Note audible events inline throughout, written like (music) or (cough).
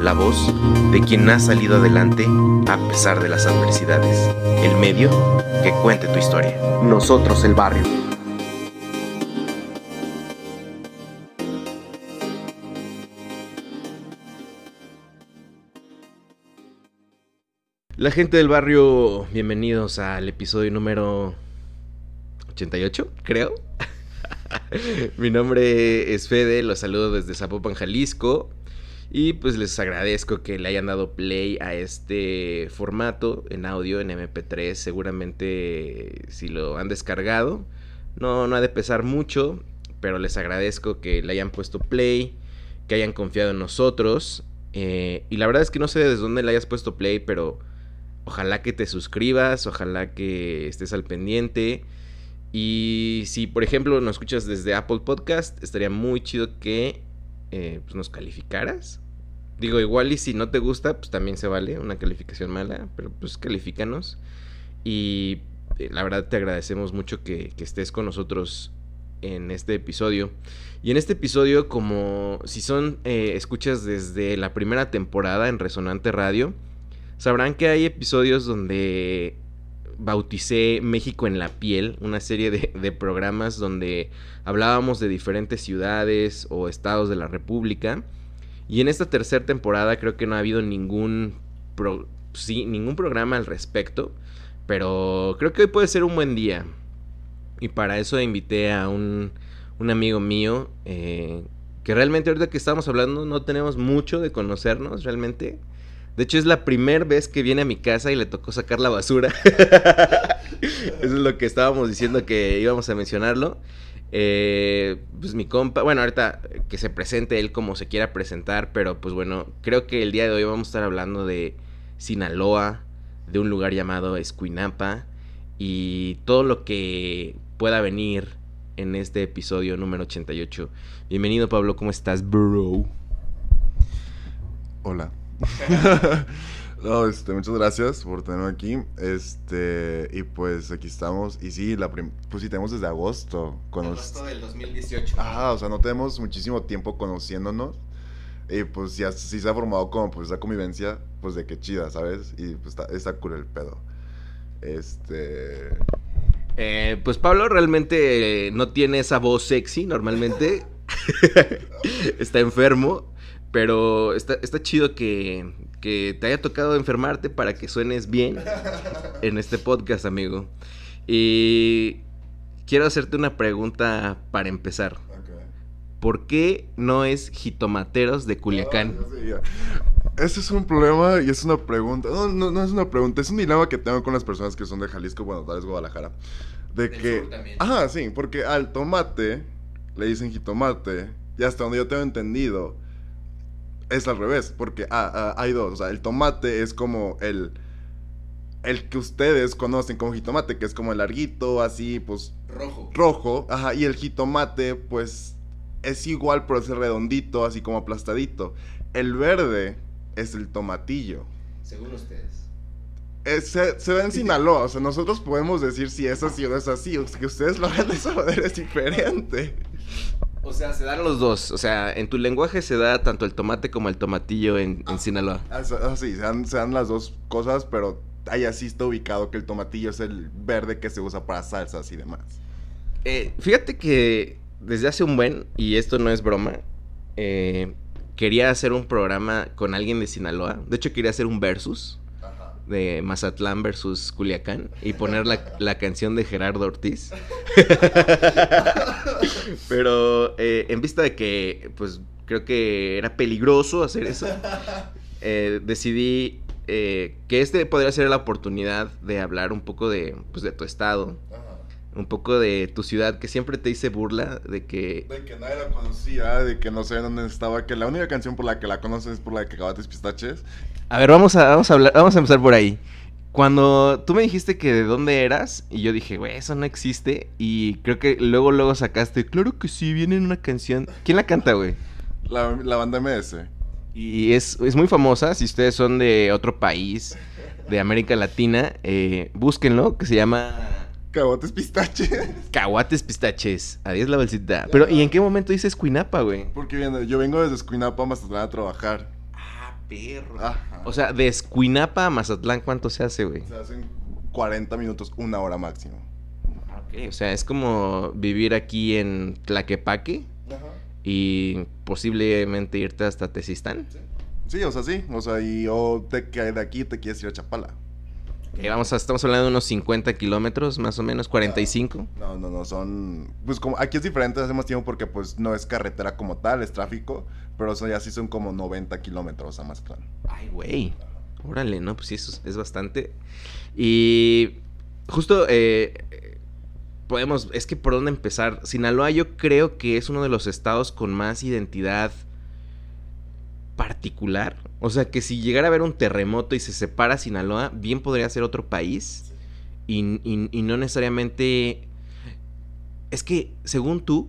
la voz de quien ha salido adelante a pesar de las adversidades, el medio que cuente tu historia. Nosotros, el barrio. La gente del barrio, bienvenidos al episodio número 88, creo. (laughs) Mi nombre es Fede, los saludo desde Zapopan, Jalisco. Y pues les agradezco que le hayan dado play a este formato en audio, en MP3. Seguramente si lo han descargado, no, no ha de pesar mucho, pero les agradezco que le hayan puesto play, que hayan confiado en nosotros. Eh, y la verdad es que no sé desde dónde le hayas puesto play, pero ojalá que te suscribas, ojalá que estés al pendiente. Y si, por ejemplo, nos escuchas desde Apple Podcast, estaría muy chido que eh, pues nos calificaras. Digo, igual y si no te gusta, pues también se vale una calificación mala, pero pues califícanos. Y eh, la verdad te agradecemos mucho que, estés con nosotros en este episodio. Y en este episodio, como si son eh, escuchas desde la primera temporada en Resonante Radio, sabrán que hay episodios donde bauticé México en la piel, una serie de, programas donde hablábamos de diferentes ciudades o estados de la República. Y en esta tercera temporada creo que no ha habido ningún, sí, ningún programa al respecto. Pero creo que hoy puede ser un buen día. Y para eso invité a un, un amigo mío eh, que realmente ahorita que estamos hablando no tenemos mucho de conocernos realmente. De hecho, es la primera vez que viene a mi casa y le tocó sacar la basura. (laughs) Eso es lo que estábamos diciendo que íbamos a mencionarlo. Eh, pues mi compa, bueno, ahorita que se presente él como se quiera presentar, pero pues bueno, creo que el día de hoy vamos a estar hablando de Sinaloa, de un lugar llamado Escuinapa y todo lo que pueda venir en este episodio número 88. Bienvenido Pablo, ¿cómo estás, bro? Hola. (laughs) no, este, muchas gracias por tenerme aquí. Este, y pues aquí estamos. Y sí, la prim pues sí, tenemos desde agosto. Agosto del 2018. Ajá, o sea, no tenemos muchísimo tiempo conociéndonos. Y pues ya sí se ha formado como pues esa convivencia, pues de que chida, ¿sabes? Y pues está, está cool el pedo. Este... Eh, pues Pablo realmente no tiene esa voz sexy normalmente. (laughs) está enfermo. Pero está, está chido que, que, te haya tocado enfermarte para que suenes bien en este podcast, amigo. Y quiero hacerte una pregunta para empezar. Okay. ¿Por qué no es jitomateros de Culiacán? Oh, ese es un problema y es una pregunta. No, no, no, es una pregunta, es un dilema que tengo con las personas que son de Jalisco, bueno, tal vez Guadalajara. De Del que. Ajá, sí, porque al tomate le dicen jitomate. Y hasta donde yo tengo entendido, es al revés. Porque ah, ah, hay dos. O sea, el tomate es como el. El que ustedes conocen como jitomate, que es como el larguito, así, pues. Rojo. Rojo. Ajá, y el jitomate, pues. Es igual, pero es redondito, así como aplastadito. El verde es el tomatillo. Según ustedes. Es, se, se, ve en Sinaloa, o sea, nosotros podemos decir si es así o no es así, o sea, que ustedes lo hagan de esa manera es diferente. O sea, se dan los dos, o sea, en tu lenguaje se da tanto el tomate como el tomatillo en, en Sinaloa. Así, ah, se dan, se dan las dos cosas, pero ahí así está ubicado que el tomatillo es el verde que se usa para salsas y demás. Eh, fíjate que desde hace un buen, y esto no es broma, eh, quería hacer un programa con alguien de Sinaloa. De hecho, quería hacer un versus. Ajá. de Mazatlán versus Culiacán y poner la, la canción de Gerardo Ortiz. (laughs) Pero eh, en vista de que, pues, creo que era peligroso hacer eso, eh, decidí eh, que este podría ser la oportunidad de hablar un poco de, pues, de tu estado, un poco de tu ciudad, que siempre te hice burla de que... De que nadie la conocía, de que no sé dónde estaba, que la única canción por la que la conoces es por la de Cacahuates Pistaches. A ver, vamos a, vamos a hablar, vamos a empezar por ahí. Cuando tú me dijiste que de dónde eras, y yo dije, güey, eso no existe. Y creo que luego, luego sacaste, claro que sí, viene en una canción. ¿Quién la canta, güey? La, la banda MS. Y es, es muy famosa, si ustedes son de otro país, de América Latina, eh, búsquenlo, que se llama Cacahuates Pistaches. (laughs) Caguates Pistaches. Adiós la bolsita. Pero, ¿y en qué momento dices Cuinapa, güey? Porque viene, yo vengo desde Escuinapa a Mazatlán a trabajar. Ah, perro. Ajá. O sea, de Escuinapa a Mazatlán, ¿cuánto se hace, güey? Se hacen 40 minutos, una hora máximo. Ok, o sea, es como vivir aquí en Tlaquepaque Ajá. y posiblemente irte hasta Tezistán. Sí, o sea, sí. O sea, y o te, de aquí te quieres ir a Chapala. Ok, vamos a, estamos hablando de unos 50 kilómetros, más o menos, 45. No, no, no, son... Pues como aquí es diferente, hace más tiempo porque pues no es carretera como tal, es tráfico, pero eso ya sí son como 90 kilómetros a Mazatlán. Ay, güey. Órale, no, pues sí, eso es, bastante. Y justo eh, eh, podemos, es que por dónde empezar. Sinaloa yo creo que es uno de los estados con más identidad particular. O sea, que si llegara a haber un terremoto y se separa Sinaloa, bien podría ser otro país. Y, y- y no necesariamente... Es que, según tú,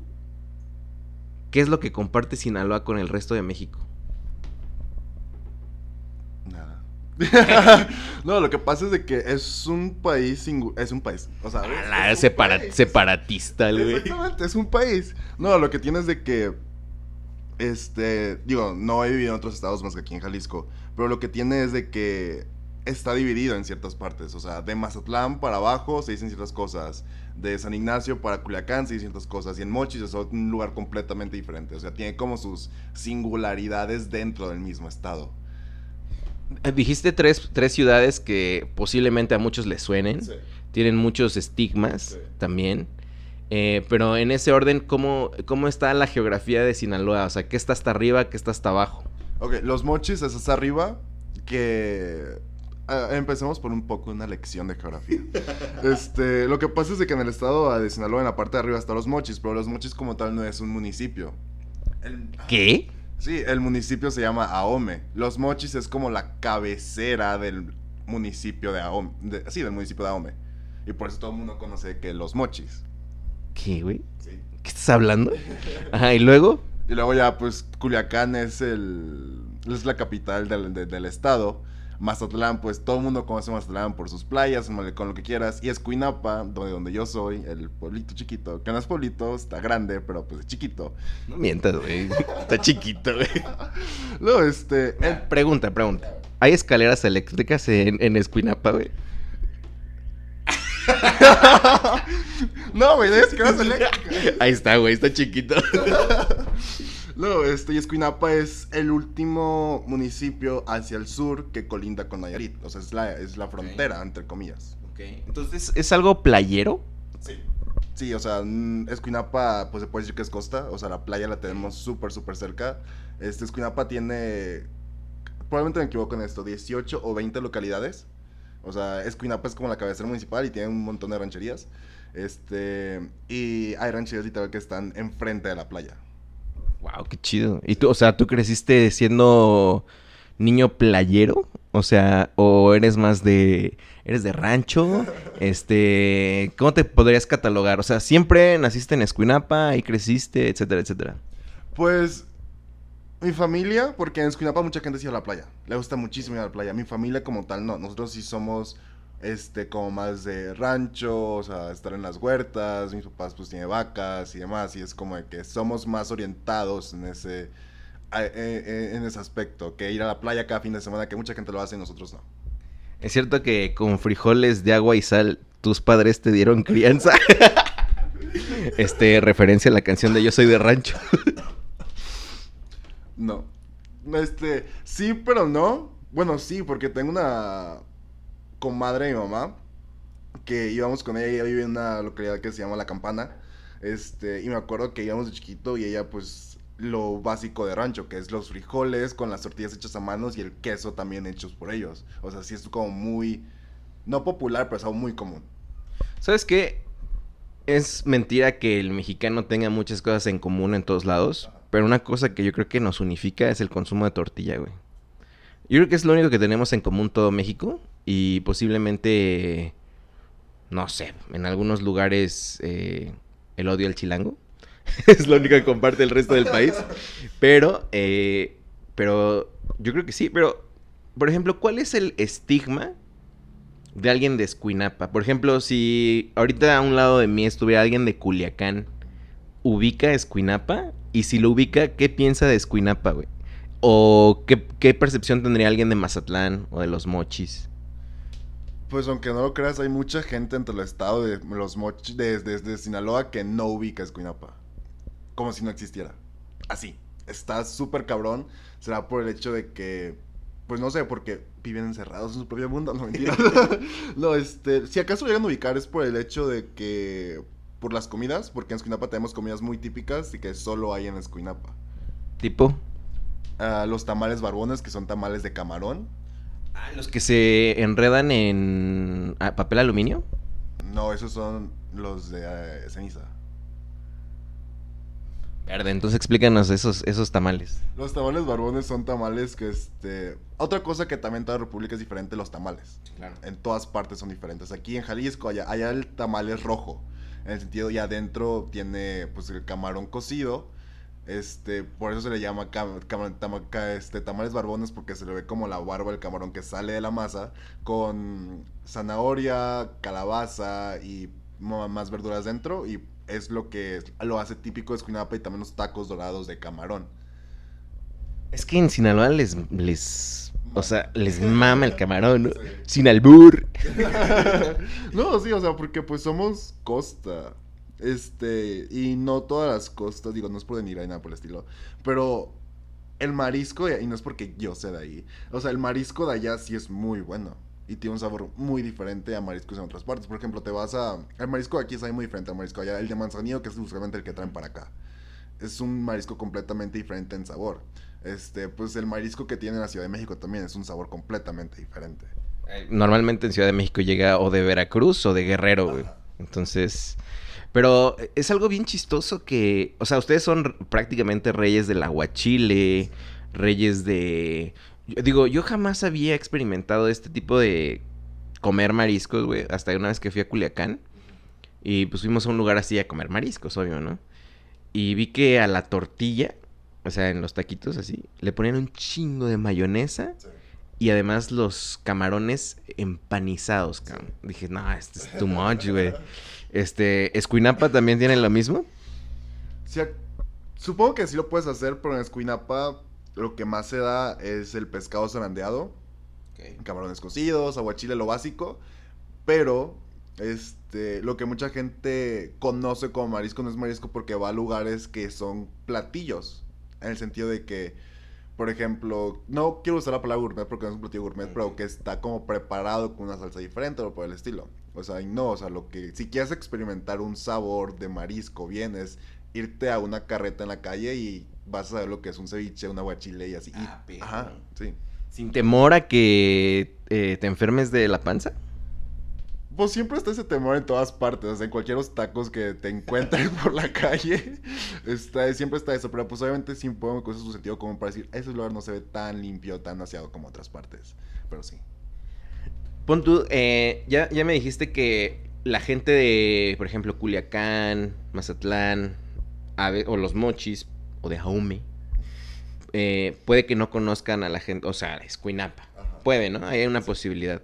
¿qué es lo que comparte Sinaloa con el resto de México? Nada. (laughs) no, lo que pasa es de que es un país es un país, o sea, Es un separa- país. separatista, güey. Exactamente, es un país. No, lo que tienes de que este, digo, no he vivido en otros estados más que aquí en Jalisco, pero lo que tiene es de que está dividido en ciertas partes, o sea, de Mazatlán para abajo se dicen ciertas cosas, de San Ignacio para Culiacán se dicen ciertas cosas, y en Mochis es un lugar completamente diferente, o sea, tiene como sus singularidades dentro del mismo estado. Eh, Dijiste tres, tres ciudades que posiblemente a muchos les suenen. Tienen muchos estigmas Sí. también. Eh, pero en ese orden, ¿cómo, ¿cómo está la geografía de Sinaloa? O sea, ¿qué está hasta arriba, qué está hasta abajo? Ok, los mochis es hasta arriba, que... ah, empecemos por un poco una lección de geografía. (laughs) este, lo que pasa es de que en el estado de Sinaloa, en la parte de arriba, están los mochis, pero los mochis como tal no es un municipio. El- ¿Qué? sí, el municipio se llama Ahome. Los mochis es como la cabecera del municipio de Ahome. de- sí, del municipio de Ahome. Y por eso todo el mundo conoce que los mochis. ¿Qué, güey? Sí. ¿Qué estás hablando? Ajá, y luego. Y luego ya, pues, Culiacán es el... Es la capital del, de- del estado. Mazatlán, pues, todo el mundo conoce Mazatlán por sus playas, con lo que quieras. Y Escuinapa, donde, donde yo soy, el pueblito chiquito. Que no es pueblito, está grande, pero pues es chiquito. No mientas, güey. Está chiquito, güey. Luego, este... el- Pregunta, pregunta. ¿Hay escaleras eléctricas en, en Escuinapa, güey? No, güey, es que no es eléctrica. Ahí está, güey, está chiquito. No, este, y Escuinapa es el último municipio hacia el sur que colinda con Nayarit. O sea, es la, es la frontera, entre comillas. Entonces, ¿es algo playero? Sí. Sí, o sea, mm, Escuinapa, pues se puede decir que es costa. O sea, la playa la tenemos súper, súper cerca. Este, Escuinapa tiene, probablemente me equivoco en esto, 18 o 20 localidades. O sea, Escuinapa es como la cabecera municipal y tiene un montón de rancherías. Este, y hay rancherías literal que están enfrente de la playa. Wow, qué chido. ¿Y tú, o sea, tú creciste siendo niño playero? O sea, o eres más de eres de rancho? (laughs) Este, ¿cómo te podrías catalogar? O sea, siempre naciste en Escuinapa y creciste, etcétera, etcétera. Pues mi familia, porque en Escuinapa mucha gente se iba a la playa. Le gusta muchísimo ir a la playa. Mi familia como tal no. Nosotros sí somos este como más de rancho, o sea, estar en las huertas. Mis papás pues tienen vacas y demás y es como de que somos más orientados en ese eh, eh, en ese aspecto que ir a la playa cada fin de semana que mucha gente lo hace y nosotros no. ¿Es cierto que con frijoles de agua y sal tus padres te dieron crianza? (laughs) este, referencia a la canción de Yo soy de rancho. (laughs) No. Este, sí, pero no. Bueno, sí, porque tengo una comadre de mi mamá, que íbamos con ella, ella vive en una localidad que se llama La Campana, este, y me acuerdo que íbamos de chiquito y ella pues lo básico de rancho, que es los frijoles con las tortillas hechas a manos y el queso también hechos por ellos. O sea, sí es como muy, no popular, pero es algo muy común. ¿Sabes qué? Es mentira que el mexicano tenga muchas cosas en común en todos lados, pero una cosa que yo creo que nos unifica es el consumo de tortilla, güey. Yo creo que es lo único que tenemos en común todo México y posiblemente, no sé, en algunos lugares eh, el odio al chilango. (laughs) es lo único que comparte el resto del país. Pero, eh, pero yo creo que sí. Pero, por ejemplo, ¿cuál es el estigma de alguien de Escuinapa? Por ejemplo, si ahorita a un lado de mí estuviera alguien de Culiacán, ¿ubica Escuinapa? Y si lo ubica, ¿qué piensa de Escuinapa, güey? ¿O qué, qué percepción tendría alguien de Mazatlán o de los mochis? Pues aunque no lo creas, hay mucha gente entre el estado de los mochis, desde, desde Sinaloa, que no ubica Escuinapa. Como si no existiera. Así. Está súper cabrón. Será por el hecho de que, pues no sé, porque viven encerrados en su propio mundo. No, mentira. (laughs) (laughs) no, este, si acaso llegan a ubicar es por el hecho de que, por las comidas, porque en Escuinapa tenemos comidas muy típicas y que solo hay en Escuinapa. ¿Tipo? Ah, los tamales barbones, que son tamales de camarón. Ah, los que se enredan en ah, papel aluminio. No, esos son los de eh, ceniza. Verde, entonces explícanos esos, esos tamales. Los tamales barbones son tamales que, este... Otra cosa que también toda República es diferente, los tamales. Claro. En todas partes son diferentes. Aquí en Jalisco, allá, allá el tamal es rojo. En el sentido, y adentro tiene, pues, el camarón cocido. Este, por eso se le llama este, tamales barbones, porque se le ve como la barba del camarón que sale de la masa, con zanahoria, calabaza y más verduras dentro. Y es lo que lo hace típico de Escuinapa y también los tacos dorados de camarón. Es que en Sinaloa les, o sea, les mama el camarón. Sin albur. (laughs) no, sí, o sea, porque pues somos costa. Este, y no todas las costas, digo, no es por denigrar ni nada por el estilo, pero el marisco, y no es porque yo sea de ahí, o sea, el marisco de allá sí es muy bueno. Y tiene un sabor muy diferente a mariscos en otras partes. Por ejemplo, te vas a... El marisco de aquí sabe muy diferente al marisco de allá. El de manzanillo, que es usualmente el que traen para acá. Es un marisco completamente diferente en sabor. Este, pues el marisco que tiene en la Ciudad de México también es un sabor completamente diferente. Normalmente en Ciudad de México llega o de Veracruz o de Guerrero, güey. Entonces, pero es algo bien chistoso que, o sea, ustedes son prácticamente reyes del aguachile, reyes de... yo Digo, yo jamás había experimentado este tipo de comer mariscos, güey, hasta una vez que fui a Culiacán. Y pues fuimos a un lugar así a comer mariscos, obvio, ¿no? Y vi que a la tortilla, o sea, en los taquitos así, le ponían un chingo de mayonesa. Y además los camarones empanizados, cabrón. Dije, no, esto es too much, güey. (laughs) Este, ¿Escuinapa también tiene lo mismo? Sí, supongo que sí lo puedes hacer, pero en Escuinapa lo que más se da es el pescado zarandeado, camarones cocidos, aguachile, lo básico. Pero, este, lo que mucha gente conoce como marisco no es marisco porque va a lugares que son platillos. En el sentido de que, por ejemplo, no quiero usar la palabra gourmet porque no es un platillo gourmet, pero que está como preparado con una salsa diferente o por el estilo. O sea, y no, o sea, lo que, si quieres experimentar un sabor de marisco bien es irte a una carreta en la calle y vas a saber lo que es un ceviche, un aguachile y así. Y- Ah, ajá, sí. Sin temor a que eh, te enfermes de la panza. Pues siempre está ese temor en todas partes, o sea, en cualquier tacos que te encuentres (laughs) por la calle, está, siempre está eso, pero pues obviamente sí pongo cosas su sentido común para decir, ese lugar no se ve tan limpio, tan aseado como otras partes, pero sí. Pon tú, eh, ya, ya me dijiste que la gente de, por ejemplo, Culiacán, Mazatlán, Ave- o los Mochis, o de Jaume, eh, puede que no conozcan a la gente, o sea, Escuinapa. Puede, ¿no? Hay una posibilidad.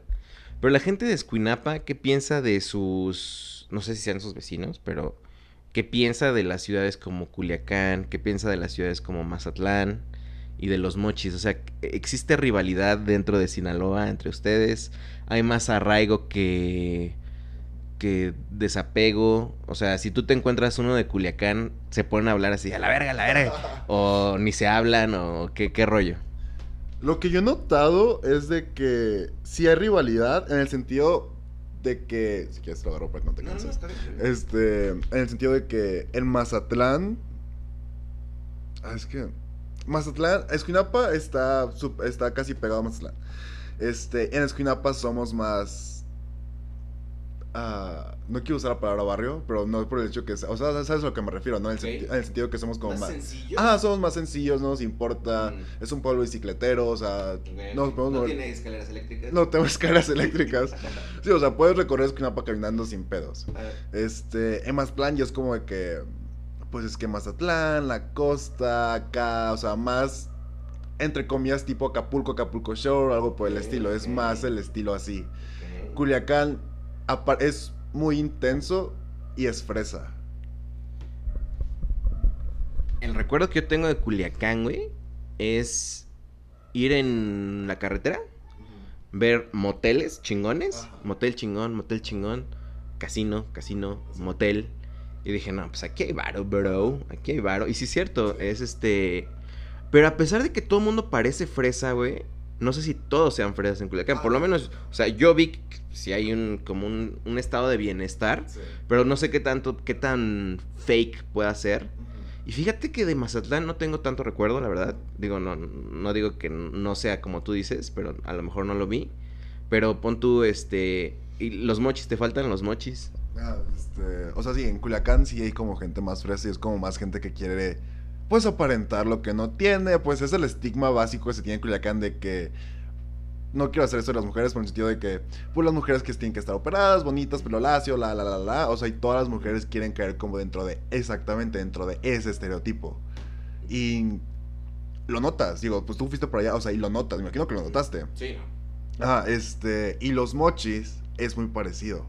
Pero la gente de Escuinapa, ¿qué piensa de sus, no sé si sean sus vecinos, pero qué piensa de las ciudades como Culiacán, qué piensa de las ciudades como Mazatlán y de los Mochis? O sea, ¿existe rivalidad dentro de Sinaloa entre ustedes? ¿Hay más arraigo que que desapego, o sea, si tú te encuentras uno de Culiacán, se ponen a hablar así, a la verga, a la verga, o ni se hablan, o qué, qué rollo. Lo que yo he notado es de que sí hay rivalidad en el sentido de que. Si quieres te lo agarro para que no te canses. Este. En el sentido de que en Mazatlán. Ah, es que. Mazatlán. Escuinapa está, está casi pegado a Mazatlán. Este. En Escuinapa somos más. Ah, no quiero usar la palabra barrio, pero no por el hecho que. O sea, sabes a lo que me refiero, ¿no? En el, Ok. senti- en el sentido que somos como más. sencillo? Ah, somos más sencillos, no nos importa. Mm. Es un pueblo bicicletero, o sea. nos podemos no mover- tiene escaleras eléctricas. no tengo escaleras eléctricas. (laughs) Sí, o sea, puedes recorrer Esquinapa caminando sin pedos. Este, en Mazatlán ya es como de que, pues es que Mazatlán, la costa, acá, o sea, más, entre comillas, tipo Acapulco, Acapulco Shore, algo por el estilo. Es más el estilo así. Culiacán es muy intenso y es fresa. El recuerdo que yo tengo de Culiacán, güey, es ir en la carretera, ver moteles chingones, Ajá. motel chingón, motel chingón, casino, casino, motel. Y dije, no, pues aquí hay varo, bro, aquí hay varo. Y sí es cierto, es este... Pero a pesar de que todo el mundo parece fresa, güey, no sé si todos sean fresas en Culiacán. Por lo menos, o sea, yo vi que si hay un, como un, un estado de bienestar, pero no sé qué tanto, qué tan fake pueda ser. Y fíjate que de Mazatlán no tengo tanto recuerdo, la verdad. Digo, no, no digo que no sea como tú dices, pero a lo mejor no lo vi. Pero pon tú, este... Y los mochis, ¿te faltan los mochis? Ah, este, o sea, sí, en Culiacán sí hay como gente más fresa y es como más gente que quiere, pues, aparentar lo que no tiene. Pues es el estigma básico que se tiene en Culiacán de que no quiero hacer eso de las mujeres, por el sentido de que, pues, las mujeres que tienen que estar operadas, bonitas, pelo lacio, la, la, la, la. O sea, y todas las mujeres quieren caer como dentro de, exactamente dentro de ese estereotipo. Y lo notas, digo, pues tú fuiste por allá, o sea, y lo notas, me imagino que lo notaste. Sí, Ah, este, y los mochis es muy parecido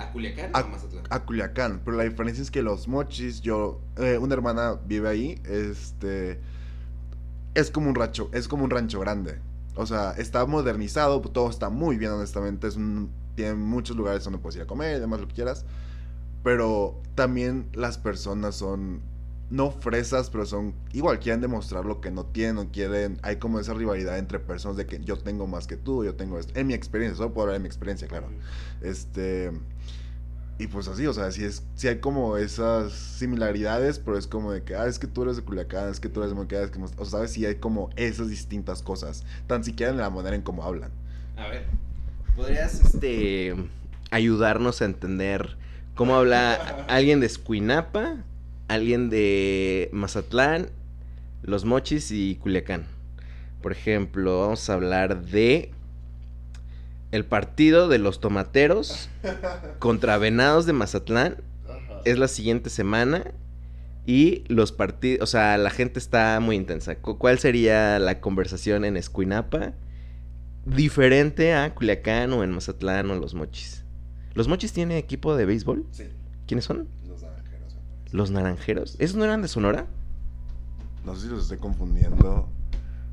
¿A Culiacán o a Mazatlán? a Culiacán, pero la diferencia es que los mochis, yo, eh, una hermana vive ahí, este, es como un rancho, es como un rancho grande, o sea, está modernizado, todo está muy bien, honestamente, es un, tiene muchos lugares donde puedes ir a comer y demás lo que quieras, pero también las personas son, no fresas, pero son, igual quieren demostrar lo que no tienen, o quieren, hay como esa rivalidad entre personas de que yo tengo más que tú, yo tengo esto, en mi experiencia, solo puedo hablar de mi experiencia, claro. Este. Y pues así, o sea, sí, es, sí hay como esas similaridades, pero es como de que, ah, es que tú eres de Culiacán, es que tú eres de Moqueda, es que, no- o sea, sabes, sí hay como esas distintas cosas, tan siquiera en la manera en cómo hablan. A ver, ¿podrías este, ayudarnos a entender cómo habla alguien de Escuinapa, alguien de Mazatlán, Los Mochis y Culiacán? Por ejemplo, vamos a hablar de el partido de los tomateros (laughs) contra Venados de Mazatlán. Es la siguiente semana. Y los partidos, o sea, la gente está muy intensa. Cu- ¿Cuál sería la conversación en Escuinapa? diferente a Culiacán o en Mazatlán o Los Mochis. ¿Los Mochis tiene equipo de béisbol? Sí, ¿Quiénes son? Los naranjeros. ¿Esos no eran de Sonora? No sé si los estoy confundiendo.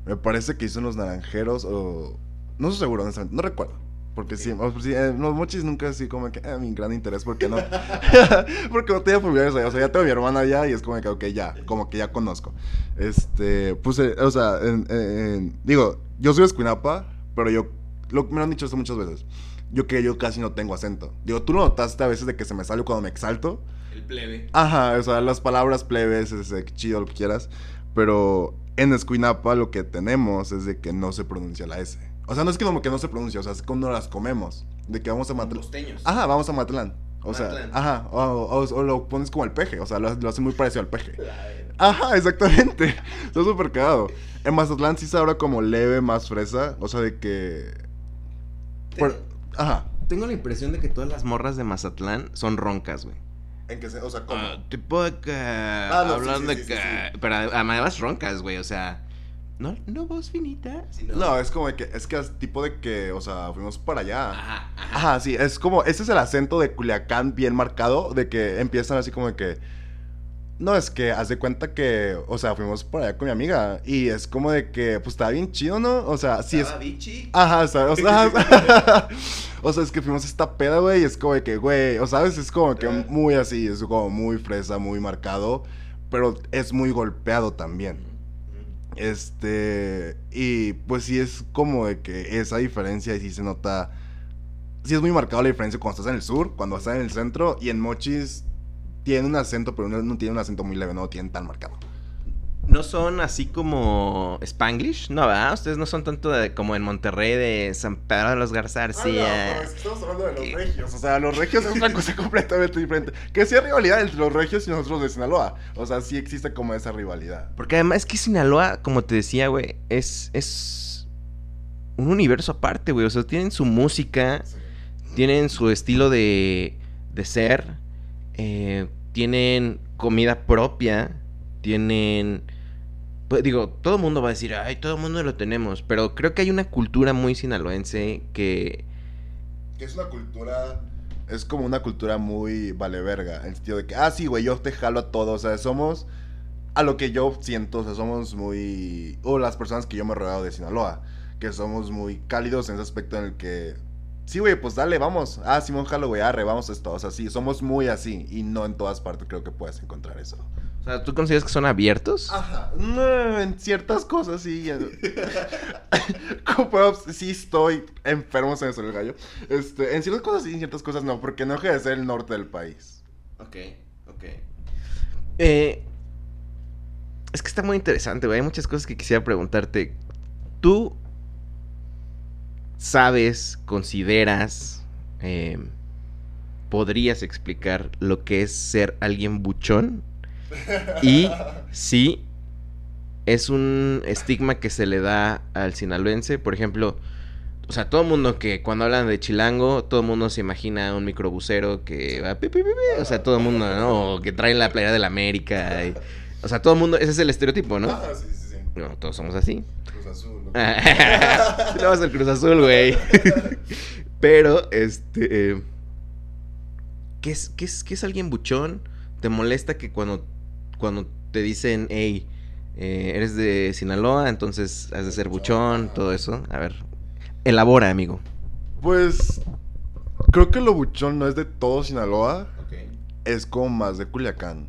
Me parece que hizo los naranjeros o. No estoy seguro, honestamente, no recuerdo. Porque sí, sí, eh, los mochis nunca así como que, eh, mi gran interés, porque no. (laughs) (laughs) porque no tenía familiares allá. O sea, ya tengo a mi hermana allá y es como que, ok, ya, como que ya conozco. Este, pues, eh, o sea, en- en- digo, yo soy de Escuinapa, pero yo, lo, me lo han dicho esto muchas veces. Yo que yo casi no tengo acento. Digo, tú lo notaste a veces de que se me sale cuando me exalto. Plebe. Ajá, o sea, las palabras plebes, es eh, chido, lo que quieras. Pero en Escuinapa lo que tenemos es de que no se pronuncia la S. O sea, no es que como que no se pronuncia, o sea, es como no las comemos. De que vamos a Matlán. Costeños. Ajá, vamos a Matlán. O sea, Matlán. ajá, o, o- o lo pones como el peje, o sea, lo, lo hace muy parecido al peje. (laughs) Ajá, exactamente. (laughs) Está súper cagado. En Mazatlán sí se habla como leve, más fresa, o sea, de que... por- Ajá. Tengo la impresión de que todas las morras de Mazatlán son roncas, güey. En que se, o sea, como... Ah, tipo de que... no, sí, hablando sí, de sí, que... sí, Pero además roncas, güey, o sea... No, no voz finita, sino... No, es como de que, es que es tipo de que, o sea, fuimos para allá. Ajá, ajá. Ajá, sí, es como, ese es el acento de Culiacán bien marcado, de que empiezan así como de que, no, es que haz de cuenta que, o sea, fuimos por allá con mi amiga y es como de que, pues estaba bien chido, ¿no? O sea, sí es... Estaba bichi. Ajá, o sea, o sea, (laughs) (laughs) o sea, es que fuimos a esta peda, güey, y es como de que, güey, o sabes, es como que Ajá. muy así, es como muy fresa, muy marcado, pero es muy golpeado también. Este, y pues sí es como de que esa diferencia y sí se nota, sí es muy marcada la diferencia cuando estás en el sur, cuando estás en el centro y en Mochis tiene un acento, pero no, no tiene un acento muy leve, no lo tienen tan marcado. No son así como Spanglish, no, ¿verdad? Ustedes no son tanto de- como en Monterrey de San Pedro de los Garza García. Ah, estamos hablando de los ¿Qué? regios, o sea, los regios es una cosa (laughs) completamente diferente. Que sí hay rivalidad entre los regios y nosotros de Sinaloa, o sea, sí existe como esa rivalidad. Porque además es que Sinaloa, como te decía, güey, es, es un universo aparte, güey. O sea, tienen su música, tienen su estilo de, de ser, eh, tienen comida propia, tienen... Pues digo, todo el mundo va a decir, ay, todo el mundo lo tenemos, pero creo que hay una cultura muy sinaloense que... Que es una cultura. Es como una cultura muy vale verga. En el sentido de que, ah, sí, güey, yo te jalo a todo. O sea, somos. A lo que yo siento, o sea, somos muy. O las personas que yo me he rodeado de Sinaloa. Que somos muy cálidos en ese aspecto en el que. Sí, güey, pues dale, vamos. Ah, Simón Jalo, güey, arre, vamos a esto. O sea, sí, somos muy así. Y no en todas partes creo que puedes encontrar eso. O sea, ¿tú consideras que son abiertos? Ajá. No, en ciertas cosas sí. Como sí estoy enfermo, se me salió el gallo. Este, en ciertas cosas sí, en ciertas cosas no, porque no deja de ser el norte del país. Ok, ok. Eh, es que está muy interesante, güey. Hay muchas cosas que quisiera preguntarte. ¿Tú sabes, consideras, eh, podrías explicar lo que es ser alguien buchón? Y (laughs) si es un estigma que se le da al sinaloense, por ejemplo, o sea, todo el mundo que cuando hablan de chilango, todo el mundo se imagina un microbusero que va, pi, pi, o sea, todo el mundo, ¿no? O que trae la playera de la América. y- o sea, todo el mundo, ese es el estereotipo, ¿no? sí, sí, sí. No, todos somos así. Cruz Azul. (laughs) Sí, le vas al Cruz Azul, güey. (laughs) Pero, este. eh, ¿qué, es, qué, es, ¿Qué es alguien buchón? ¿Te molesta que cuando, cuando te dicen, hey, eh, eres de Sinaloa, entonces has de ser buchón, todo eso? A ver, elabora, amigo. Pues, creo que lo buchón no es de todo Sinaloa, es como más de Culiacán.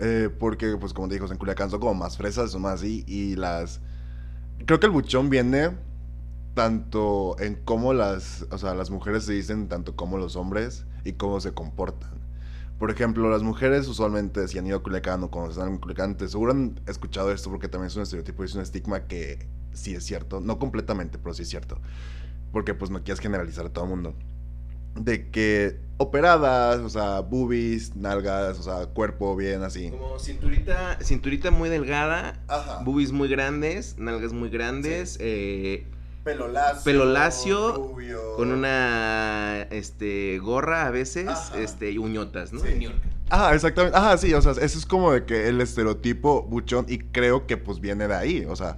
Eh, porque, pues, como te digo, en Culiacán son como más fresas, son más así. Y las. Creo que el buchón viene tanto en cómo las. O sea, las mujeres se dicen tanto como los hombres y cómo se comportan. Por ejemplo, las mujeres usualmente, si han ido a Culiacán o cuando están en Culiacán, te seguro han escuchado esto porque también es un estereotipo y es un estigma que sí es cierto. No completamente, pero sí es cierto. Porque, pues, no quieres generalizar a todo el mundo de que operadas, o sea, boobies, nalgas, o sea, cuerpo bien así. Como cinturita, cinturita muy delgada, Ajá. boobies muy grandes, nalgas muy grandes, eh, Pelo lacio. Pelo lacio, rubio. con una este gorra a veces, Ajá. este y uñotas, ¿no? Sí. Ajá, exactamente. Ajá, sí, o sea, eso es como de que el estereotipo buchón y creo que pues viene de ahí, o sea,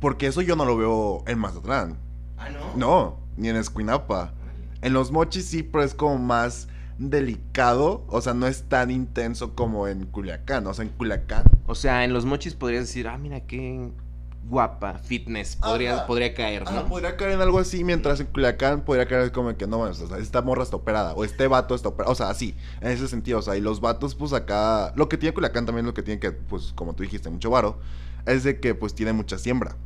porque eso yo no lo veo en Mazatlán. Ah, no. No, ni en Escuinapa. En los mochis sí, pero es como más delicado, o sea, no es tan intenso como en Culiacán, o sea, en Culiacán O sea, en los mochis podrías decir, ah, mira qué guapa, fitness, podría, Ajá. podría caer, ¿no? podría caer en algo así, mientras en Culiacán podría caer como que no, o sea, esta morra está operada, o este vato está operado, o sea, así, en ese sentido, o sea, y los vatos, pues acá, lo que tiene Culiacán también, lo que tiene que, pues, como tú dijiste, mucho varo, es de que, pues, tiene mucha siembra,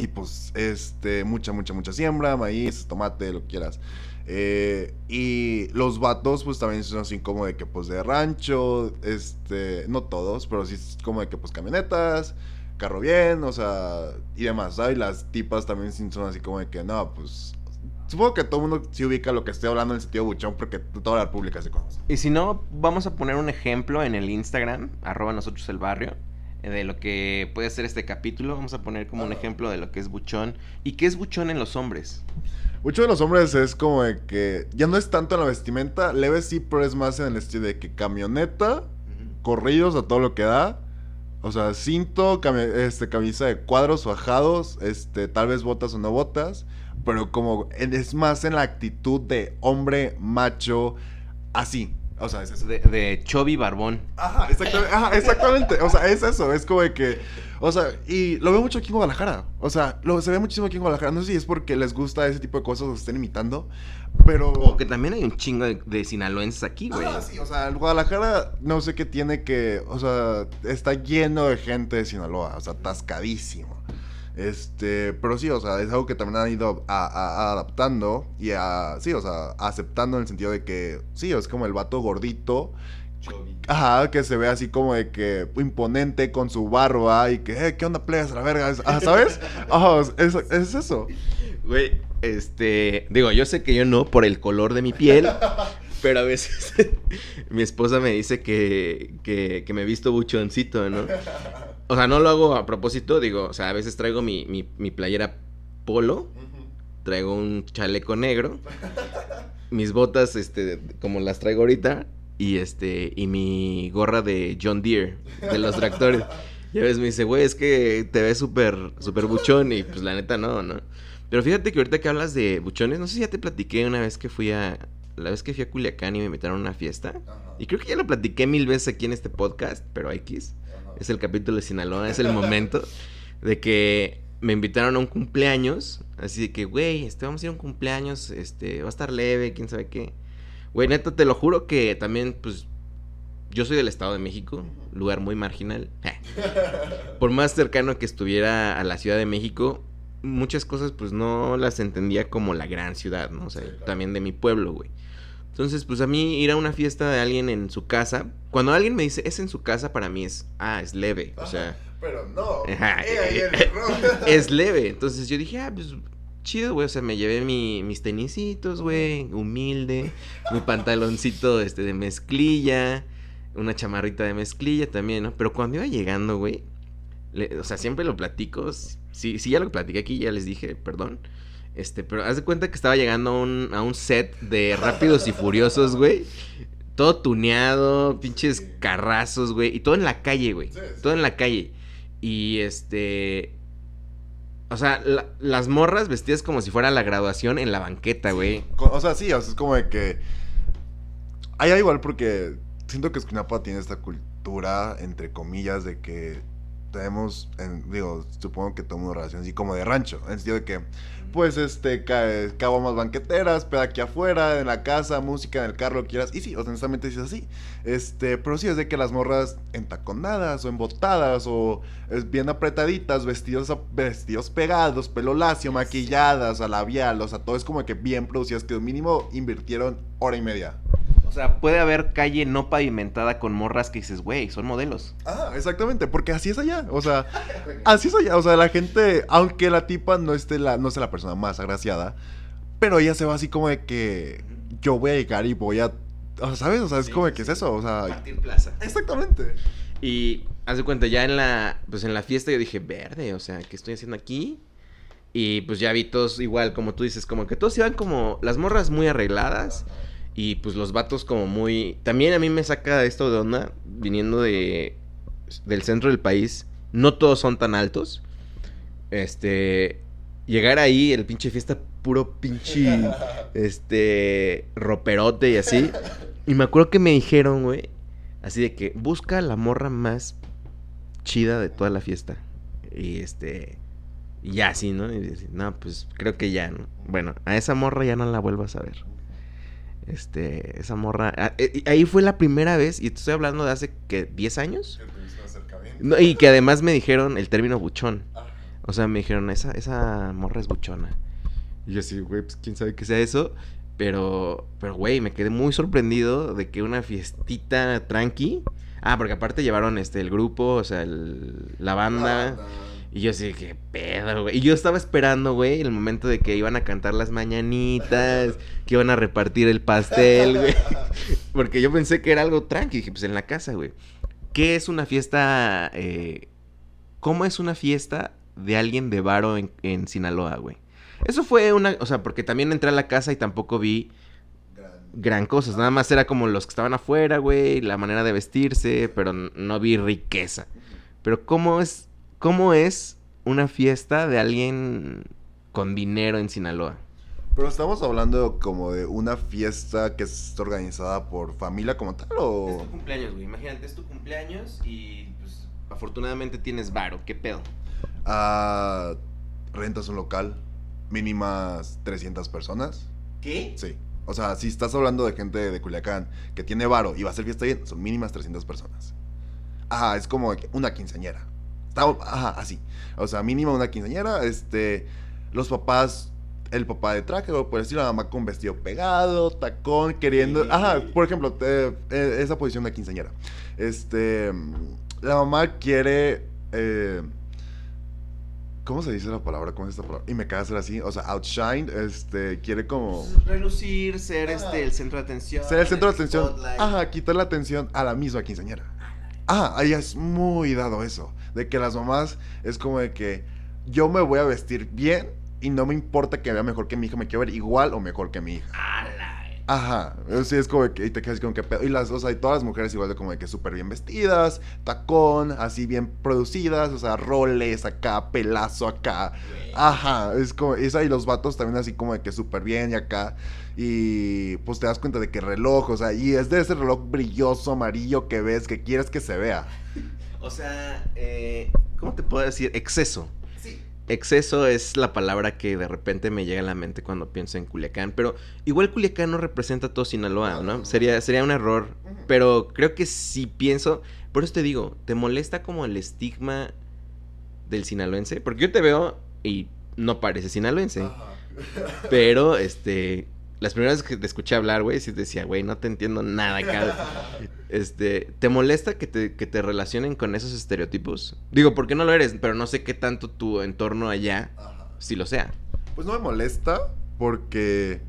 Y pues, este, mucha, mucha, mucha siembra, maíz, tomate, lo que quieras. Eh, y los vatos, pues también son así como de que, pues de rancho, este, no todos, pero sí como de que, pues camionetas, carro bien, o sea, y demás, ¿sabes? Y las tipas también son así como de que, no, pues. Supongo que todo el mundo sí ubica lo que estoy hablando en el sentido buchón porque toda la república se conoce. Y si no, vamos a poner un ejemplo en el Instagram, arroba nosotros el barrio, de lo que puede ser este capítulo. Vamos a poner como un ejemplo de lo que es buchón. ¿Y qué es buchón en los hombres? Mucho de los hombres es como de que ya no es tanto en la vestimenta, leve sí, pero es más en el estilo de que camioneta, corridos a todo lo que da. O sea, cinto, cami- este, camisa de cuadros fajados, este, tal vez botas o no botas, pero como es más en la actitud de hombre macho, así. O sea, es eso. De, de Chovy Barbón. Ajá, exactamente, ajá, exactamente. O sea, es eso, es como de que. O sea, y lo veo mucho aquí en Guadalajara. O sea, lo, se ve muchísimo aquí en Guadalajara. No sé si es porque les gusta ese tipo de cosas o se estén imitando. Pero. O que también hay un chingo de, de sinaloenses aquí, güey. Ah, sí, o sea, el Guadalajara no sé qué tiene que. O sea, está lleno de gente de Sinaloa. O sea, atascadísimo. Este, pero sí, o sea, es algo que también han ido a- adaptando y a, sí, o sea, aceptando en el sentido de que, sí, es como el vato gordito, ajá, que se ve así como de que imponente con su barba y que, eh, ¿qué onda, plebes, a la verga? Es- ah, ¿Sabes? (laughs) Ajá, es, es eso. Güey, este. Digo, yo sé que yo no por el color de mi piel. (laughs) Pero a veces (laughs) mi esposa me dice que, que, que me he visto buchoncito, ¿no? O sea, no lo hago a propósito, digo, o sea, a veces traigo mi, mi, mi playera polo, traigo un chaleco negro, mis botas, este, como las traigo ahorita, y este, y mi gorra de John Deere, de los tractores. Y a veces me dice, güey, es que te ves súper, súper buchón, y pues la neta no, ¿no? Pero fíjate que ahorita que hablas de buchones, no sé si ya te platiqué una vez que fui a, la vez que fui a Culiacán y me invitaron a una fiesta. Y creo que ya lo platiqué mil veces aquí en este podcast, pero X. Es el capítulo de Sinaloa, es el momento de que me invitaron a un cumpleaños. Así de que, güey, este, vamos a ir a un cumpleaños, este, va a estar leve, quién sabe qué. Güey, neta, te lo juro que también, pues, yo soy del Estado de México, lugar muy marginal. (laughs) Por más cercano que estuviera a la Ciudad de México, muchas cosas, pues, no las entendía como la gran ciudad, ¿no? O sea, también de mi pueblo, güey. Entonces, pues a mí ir a una fiesta de alguien en su casa, cuando alguien me dice es en su casa, para mí es, ah, es leve, o sea, (laughs) Pero no. (laughs) (laughs) Es leve. Entonces yo dije, ah, pues chido, güey, o sea, me llevé mi, mis tenisitos, güey, humilde, mi pantaloncito este, de mezclilla, una chamarrita de mezclilla también, ¿no? Pero cuando iba llegando, güey, o sea, siempre lo platico, sí, sí, ya lo platiqué aquí, ya les dije, perdón. Este, pero haz de cuenta que estaba llegando a un, a un set de Rápidos y Furiosos, güey. Todo tuneado, pinches carrazos, güey. Y todo en la calle, güey. Sí, sí. Todo en la calle. Y este. O sea, la- las morras vestidas como si fuera la graduación en la banqueta, güey. O sea, sí, o sea, es como de que. Algo igual porque siento que Esquinapa tiene esta cultura, entre comillas, de que tenemos, en- digo, supongo que tomamos una relación así como de rancho, en el sentido de que, pues, este, ca- caguamas banqueteras, peda aquí afuera, en la casa, música en el carro, lo quieras, y sí, honestamente sí es así, este, pero sí es de que las morras entaconadas o embotadas o es bien apretaditas, vestidos, vestidos pegados, pelo lacio, maquilladas, a labial, o sea, todo es como que bien producidas, que mínimo invirtieron hora y media. O sea, puede haber calle no pavimentada con morras que dices, güey, son modelos. Ah, exactamente, porque así es allá. O sea, así es allá. O sea, la gente, aunque la tipa no esté la, no sea la persona más agraciada, pero ella se va así como de que yo voy a llegar y voy a. O sea, ¿sabes? O sea, es Sí, como de sí, que es eso. O sea, Partir plaza. exactamente. Y haz de cuenta, ya en la, pues en la fiesta yo dije, verde, o sea, ¿qué estoy haciendo aquí? Y pues ya vi todos igual, como tú dices, como que todos iban como, las morras muy arregladas y pues los vatos como muy... También a mí me saca esto de onda, viniendo de, del centro del país, no todos son tan altos. Este, llegar ahí, el pinche fiesta, puro pinche, (laughs) este, roperote y así. Y me acuerdo que me dijeron, güey, así de que busca la morra más chida de toda la fiesta. Y este, y ya así, ¿no? Y no, pues creo que ya, ¿no? Bueno, a esa morra ya no la vuelvas a ver. Este, esa morra, ah, eh, ahí fue la primera vez, y te estoy hablando de hace, que ¿10 años? No, y que además me dijeron el término buchón. O sea, me dijeron, esa, esa morra es buchona. Y yo así, güey, pues quién sabe qué sea eso. Pero, pero, güey, me quedé muy sorprendido de que una fiestita tranqui. Ah, porque aparte llevaron este el grupo, o sea, el- la banda. Y yo así, qué pedo, güey. Y yo estaba esperando, güey, el momento de que iban a cantar las mañanitas, que iban a repartir el pastel, güey. (laughs) Porque yo pensé que era algo tranqui, dije, pues en la casa, güey. ¿Qué es una fiesta? eh, ¿Cómo es una fiesta de alguien de varo en, en Sinaloa, güey? Eso fue una, o sea, porque también entré a la casa y tampoco vi gran cosas. Nada más era como los que estaban afuera, güey, la manera de vestirse, pero no vi riqueza. Pero ¿cómo es, cómo es una fiesta de alguien con dinero en Sinaloa? Pero estamos hablando como de una fiesta que es organizada por familia como tal Es o... tu cumpleaños, güey. Imagínate, es tu cumpleaños y pues afortunadamente tienes varo. ¿Qué pedo? Ah, rentas un local, mínimas 300 personas. ¿Qué? Sí. O sea, si estás hablando de gente de Culiacán que tiene varo y va a hacer fiesta bien, son mínimas 300 personas. Ajá, es como una quinceañera. Ajá, así. O sea, mínima una quinceañera, este, los papás, el papá de traje, o por decir la mamá con vestido pegado, tacón, queriendo, ajá, por ejemplo, eh, esa posición de quinceañera. Este, la mamá quiere, eh, ¿cómo se dice la palabra? ¿Cómo es esta palabra? Y me caga ser así, o sea, outshine, este, quiere como... Relucir, ser este, el centro de atención. Ser el centro de atención. Ajá, quitar la atención a la misma quinceañera. Ajá, ahí es muy dado eso. De que las mamás es como de que yo me voy a vestir bien y no me importa que vea mejor que mi hija, me quiero ver igual o mejor que mi hija. Ajá, sí, es como de que y te quedas con que pedo. Y las, o sea, y todas las mujeres igual de como de que súper bien vestidas, tacón, así bien producidas, o sea, roles acá, pelazo acá. Ajá, es como esa y los vatos también así como de que súper bien y acá. Y pues te das cuenta de que reloj, o sea, y es de ese reloj brilloso amarillo que ves, que quieres que se vea. O sea, eh, ¿cómo te puedo decir? Exceso. Sí. Exceso es la palabra que de repente me llega a la mente cuando pienso en Culiacán, pero igual Culiacán no representa todo Sinaloa, ¿no? Sería, sería un error, pero creo que si pienso, por eso te digo, ¿te molesta como el estigma del sinaloense? Porque yo te veo y no parece sinaloense, pero este, las primeras veces que te escuché hablar, güey, sí te decía, güey, no te entiendo nada acá. Este, ¿te molesta que te, que te relacionen con esos estereotipos? Digo, ¿por qué no lo eres? Pero no sé qué tanto tu entorno allá, si lo sea. Pues no me molesta porque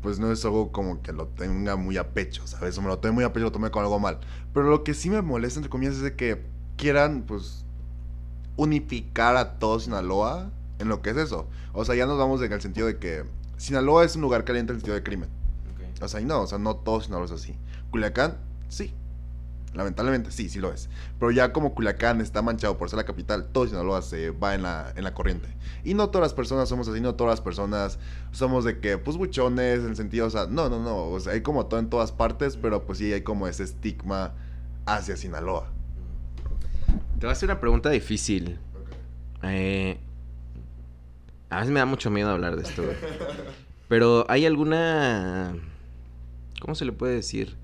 pues no es algo como que lo tenga muy a pecho, ¿sabes? O me lo tengo muy a pecho, lo tomé con algo mal. Pero lo que sí me molesta, entre comillas, es de que quieran, pues, unificar a todo Sinaloa en lo que es eso. O sea, ya nos vamos en el sentido de que Sinaloa es un lugar caliente en el sentido de crimen. O sea, y no, o sea, no todo Sinaloa es así. Culiacán, sí. Lamentablemente, sí, sí lo es. Pero ya como Culiacán está manchado por ser la capital, todo Sinaloa se va en la, en la corriente. Y no todas las personas somos así, no todas las personas somos de que, pues, buchones, en el sentido, o sea, no, no, no. O sea, hay como todo en todas partes, pero pues sí hay como ese estigma hacia Sinaloa. Te voy a hacer una pregunta difícil. Eh, a veces me da mucho miedo hablar de esto, güey. Pero ¿hay alguna... ¿Cómo se le puede decir?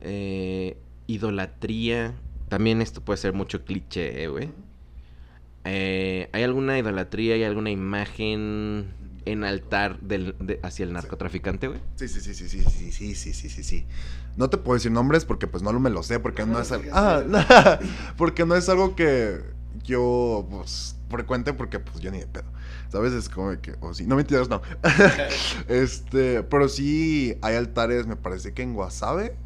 Eh, idolatría. También esto puede ser mucho cliché, eh, güey. Eh, ¿Hay alguna idolatría, hay alguna imagen en altar del, de- hacia el narcotraficante, güey? Sí, sí, sí, sí, sí, sí, sí, sí, sí, sí, sí. No te puedo decir nombres porque pues no me lo sé, porque no, es algo... (laughs) Ah, (laughs) porque no es algo que yo, pues, frecuente porque pues yo ni de pedo. ¿Sabes? Es como que, o sí, no mentiras, no. (laughs) este, pero sí hay altares, me parece que en Guasave,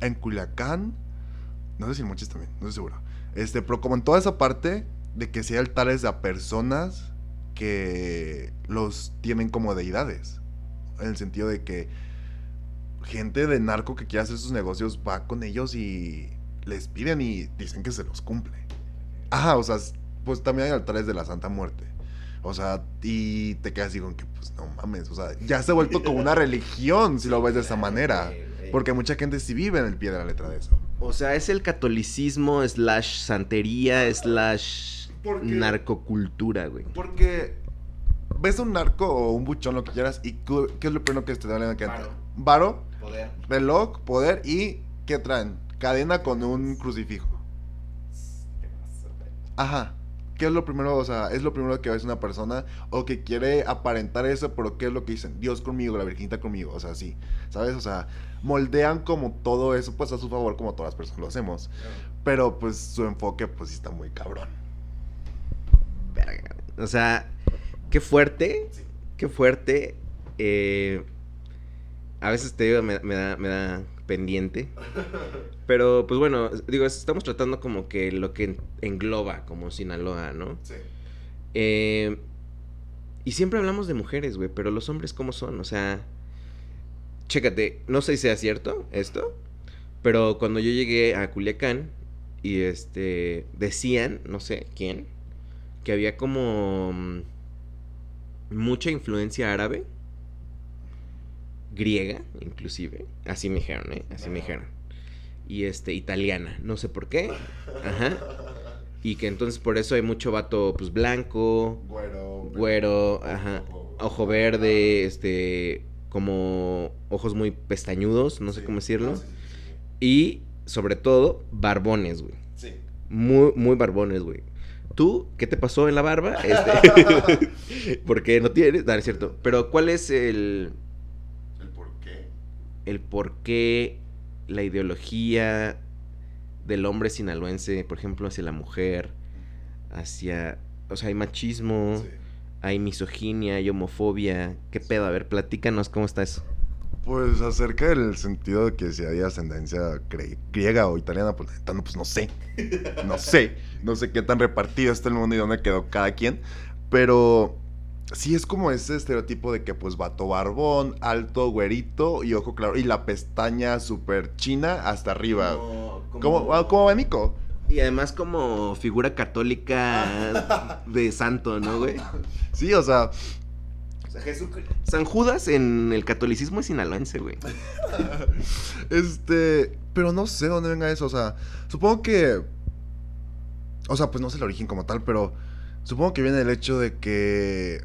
en Culiacán, no sé si en Mochis también, no estoy seguro. Este, pero como en toda esa parte de que sí hay altares a personas que los tienen como deidades. En el sentido de que gente de narco que quiere hacer sus negocios va con ellos y les piden y dicen que se los cumple. Ajá, o sea, pues también hay altares de la Santa Muerte. O sea, y te quedas así con que, pues no mames, o sea, ya se ha vuelto como una religión si lo ves de esa manera. Porque mucha gente sí vive en el pie de la letra de eso. O sea, es el catolicismo slash santería slash Porque- narcocultura, güey. Porque ves un narco o un buchón, lo que quieras, y ¿qué es lo primero que te da la que Varo. Varo, Poder. reloj, poder y ¿qué traen? Cadena con un crucifijo. Ajá. ¿Qué es lo primero? O sea, es lo primero que ves una persona o que quiere aparentar eso, pero ¿qué es lo que dicen? Dios conmigo, la Virginita conmigo, o sea, sí. ¿Sabes? O sea, moldean como todo eso, pues a su favor, como todas las personas lo hacemos. Pero pues su enfoque, pues sí está muy cabrón. Verga. O sea, qué fuerte. Qué fuerte. eh, a veces te digo, me, me da, me da pendiente. Pero, pues bueno, digo, estamos tratando como que lo que en- engloba como Sinaloa, ¿no? Sí. Eh, y siempre hablamos de mujeres, güey, pero los hombres cómo son, o sea, chécate, no sé si sea cierto esto, pero cuando yo llegué a Culiacán y este decían, no sé quién, que había como mm, mucha influencia árabe, griega, inclusive. Así me dijeron, ¿eh? Así me dijeron. Y este, italiana, no sé por qué. Ajá. Y que entonces por eso hay mucho vato, pues, blanco, Güero. güero, ajá, ojo verde, este, como ojos muy pestañudos, no sé Sí. cómo decirlo. Ah, sí, Y, sobre todo, barbones, güey. Sí. Muy, muy barbones, güey. ¿Tú qué te pasó en la barba? Este, (laughs) (laughs) porque no tienes, no, es cierto. Pero ¿cuál es el. El por qué la ideología del hombre sinaloense, por ejemplo, hacia la mujer, hacia, o sea, hay machismo, Sí. hay misoginia, hay homofobia, qué pedo, a ver, platícanos cómo está eso. Pues acerca del sentido de que si hay ascendencia griega o italiana, pues, pues no sé. No sé. No sé qué tan repartido está el mundo y dónde quedó cada quien. Pero sí es como ese estereotipo de que pues vato barbón, alto, güerito y ojo claro. Y la pestaña súper china hasta arriba. Como, ah, como abanico. Y además como figura católica de santo, ¿no, güey? Sí, o sea, O sea, San Judas en el catolicismo es sinaloense, güey. (laughs) Este, pero no sé dónde venga eso, o sea, supongo que, o sea, pues no sé el origen como tal, pero supongo que viene del hecho de que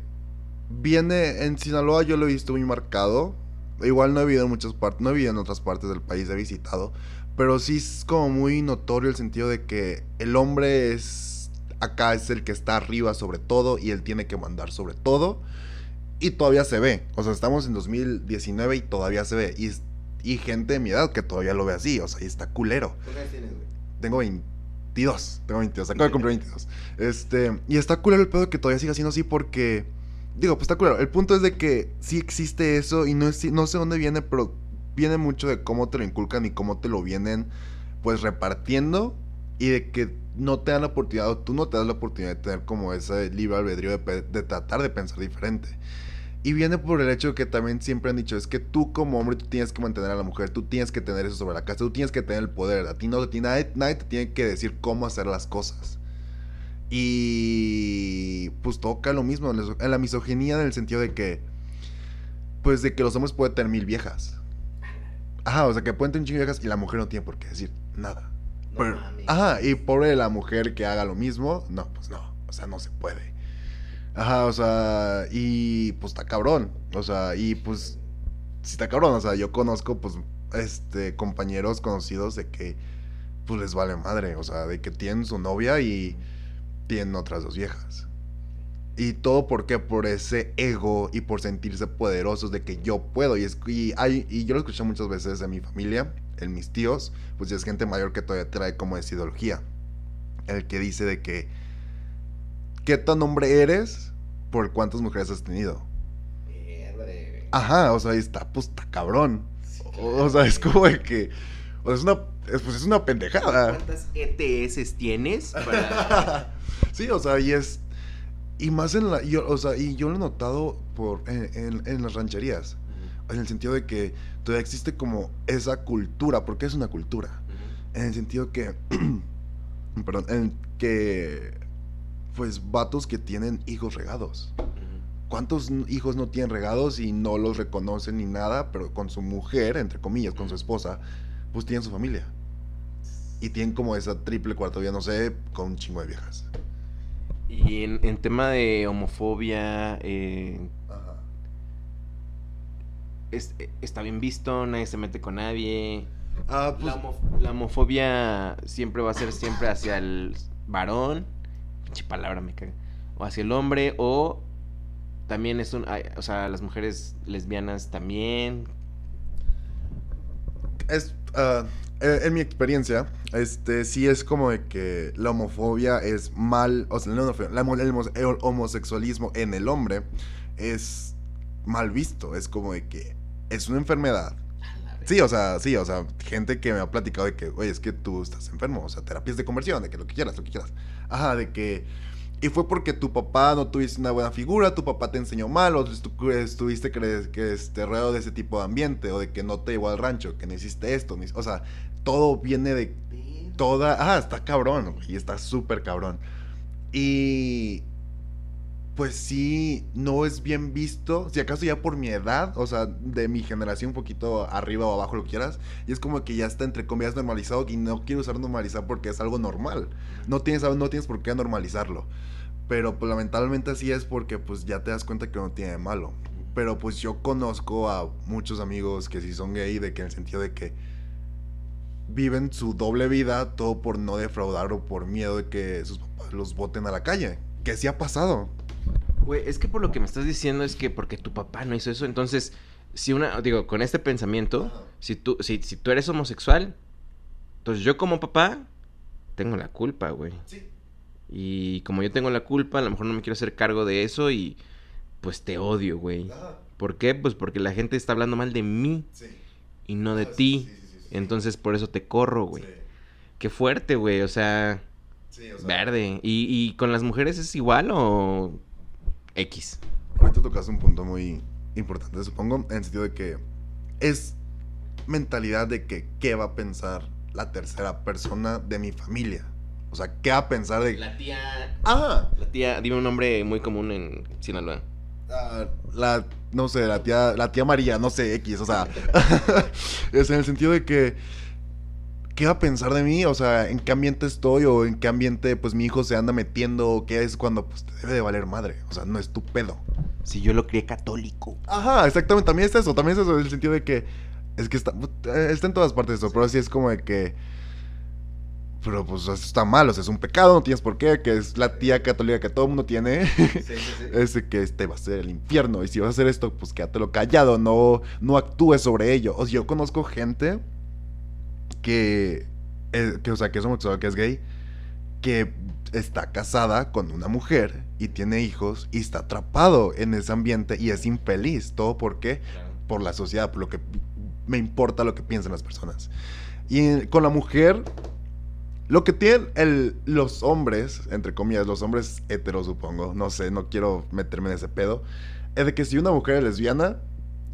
viene en Sinaloa, yo lo he visto muy marcado, igual no he vivido en muchas partes, no he vivido en otras partes del país, he visitado, pero sí es como muy notorio el sentido de que el hombre es, acá es el que está arriba sobre todo y él tiene que mandar sobre todo. Y todavía se ve. O sea, estamos en 2019 y todavía se ve. Y, y gente de mi edad que todavía lo ve así. O sea, y está culero. Tengo 22. Tengo 22. Acabo de cumplir 22. Este, y está culero el pedo que todavía siga siendo así porque... Digo, pues está culero. El punto es de que sí existe eso y no, es, no sé dónde viene, pero viene mucho de cómo te lo inculcan y cómo te lo vienen pues repartiendo y de que no te dan la oportunidad, o tú no te das la oportunidad de tener como ese libre albedrío de, de tratar de pensar diferente. Y viene por el hecho que también siempre han dicho, es que tú como hombre tú tienes que mantener a la mujer, tú tienes que tener eso sobre la casa, tú tienes que tener el poder, a ti no, a ti nadie, nadie te tiene que decir cómo hacer las cosas. Y pues toca lo mismo, en la misoginia en el sentido de que, pues de que los hombres pueden tener mil viejas. Ajá, o sea que pueden tener un chingo de viejas y la mujer no tiene por qué decir nada. Pero- ajá, y pobre la mujer que haga lo mismo, no, pues no, o sea, no se puede. Ajá, o sea, y pues está cabrón, o sea, y pues sí está cabrón, o sea, yo conozco pues este compañeros conocidos de que pues les vale madre, o sea, de que tienen su novia y tienen otras dos viejas. Y todo por qué? Por ese ego y por sentirse poderosos de que yo puedo. Y, es, y, hay, y yo lo escuché muchas veces en mi familia, en mis tíos, pues es gente mayor que todavía trae como esa ideología. El que dice de que, ¿qué tan hombre eres por cuántas mujeres has tenido? Ajá, o sea, y está, pues está cabrón. O, o sea, es como de que, o sea, es una, es, pues es una pendejada. ¿Cuántas ETS tienes? Para... (laughs) Sí, o sea, y es. Y más en la. Yo, o sea, y yo lo he notado por, en, en- en las rancherías. En el sentido de que todavía existe como esa cultura, porque es una cultura. En el sentido que. (clears throat) perdón, en que. Pues vatos que tienen hijos regados. ¿Cuántos hijos no tienen regados y no los reconocen ni nada? Pero con su mujer, entre comillas, con su esposa, pues tienen su familia. Y tienen como esa triple cuarta vida, no sé, con un chingo de viejas. Y en, en tema de homofobia, eh, Ajá. es- eh, está bien visto, nadie se mete con nadie. Ah, pues, La, homo- la homofobia siempre va a ser siempre hacia el varón, pinche palabra me caga, o hacia el hombre, o también es un, o sea, las mujeres lesbianas también. es, ah, eh, en mi experiencia, este, sí es como de que la homofobia es mal, o sea, no, el, homo- el homosexualismo en el hombre es mal visto, es como de que es una enfermedad. Sí, o sea, sí, o sea, gente que me ha platicado de que, oye, es que tú estás enfermo, o sea, terapias de conversión, de que lo que quieras, lo que quieras. Ajá, de que... Y fue porque tu papá no tuviste una buena figura, tu papá te enseñó mal, o tú estuviste que, que este, rodeado de ese tipo de ambiente, o de que no te llevó al rancho, que no hiciste esto, ni- o sea, todo viene de toda... Ah, está cabrón, güey, está súper cabrón. Y... pues sí, no es bien visto. Si acaso ya por mi edad, o sea, de mi generación, un poquito arriba o abajo, lo que quieras. Y es como que ya está entre comillas normalizado y no quiero usar normalizar porque es algo normal. No tienes, no tienes por qué normalizarlo. Pero pues lamentablemente así es porque pues ya te das cuenta que no tiene de malo. Pero pues yo conozco a muchos amigos que sí son gay, de que en el sentido de que viven su doble vida, todo por no defraudar o por miedo de que sus papás los boten a la calle. Que sí ha pasado. Güey, es que por lo que me estás diciendo es que porque tu papá no hizo eso, entonces, si una, digo, con este pensamiento, si tú, si, si tú eres homosexual, entonces yo como papá tengo la culpa, güey. Sí. Y como yo tengo la culpa, a lo mejor no me quiero hacer cargo de eso y pues te odio, güey. ¿Por qué? Pues porque la gente está hablando mal de mí Sí. y no de Ah, ti. sí. Entonces por eso te corro, güey. Sí. Qué fuerte, güey. O sea, Sí, o sea, verde. ¿Y, ¿Y con las mujeres es igual o X? Ahorita tocaste un punto muy importante, supongo, en el sentido de que es mentalidad de que qué va a pensar la tercera persona de mi familia. O sea, qué va a pensar de... La tía... Ah, La tía, dime un nombre muy común en Sinaloa. La, no sé, la tía, la tía María, no sé, X, o sea, (laughs) es en el sentido de que, ¿qué va a pensar de mí? O sea, ¿en qué ambiente estoy o en qué ambiente, pues, mi hijo se anda metiendo o qué es cuando, pues, te debe de valer madre? O sea, no es tu pedo. Si yo lo crié católico. Ajá, exactamente, también es eso, también es eso, en el sentido de que, es que está, está en todas partes eso, pero sí es como de que, pero pues eso está mal, o sea, es un pecado, no tienes por qué, que es la tía católica que todo el mundo tiene, (laughs) es de que este va a ser el infierno, y si vas a hacer esto, pues quédatelo callado, no, no actúes sobre ello. O sea, yo conozco gente que, eh, que, o sea, que es homosexual, que es gay, que está casada con una mujer y tiene hijos y está atrapado en ese ambiente y es infeliz. ¿Todo por qué? Por la sociedad, por lo que me importa lo que piensan las personas. Y con la mujer, lo que tienen el- los hombres, entre comillas, los hombres heteros, supongo, no sé, no quiero meterme en ese pedo, es de que si una mujer es lesbiana,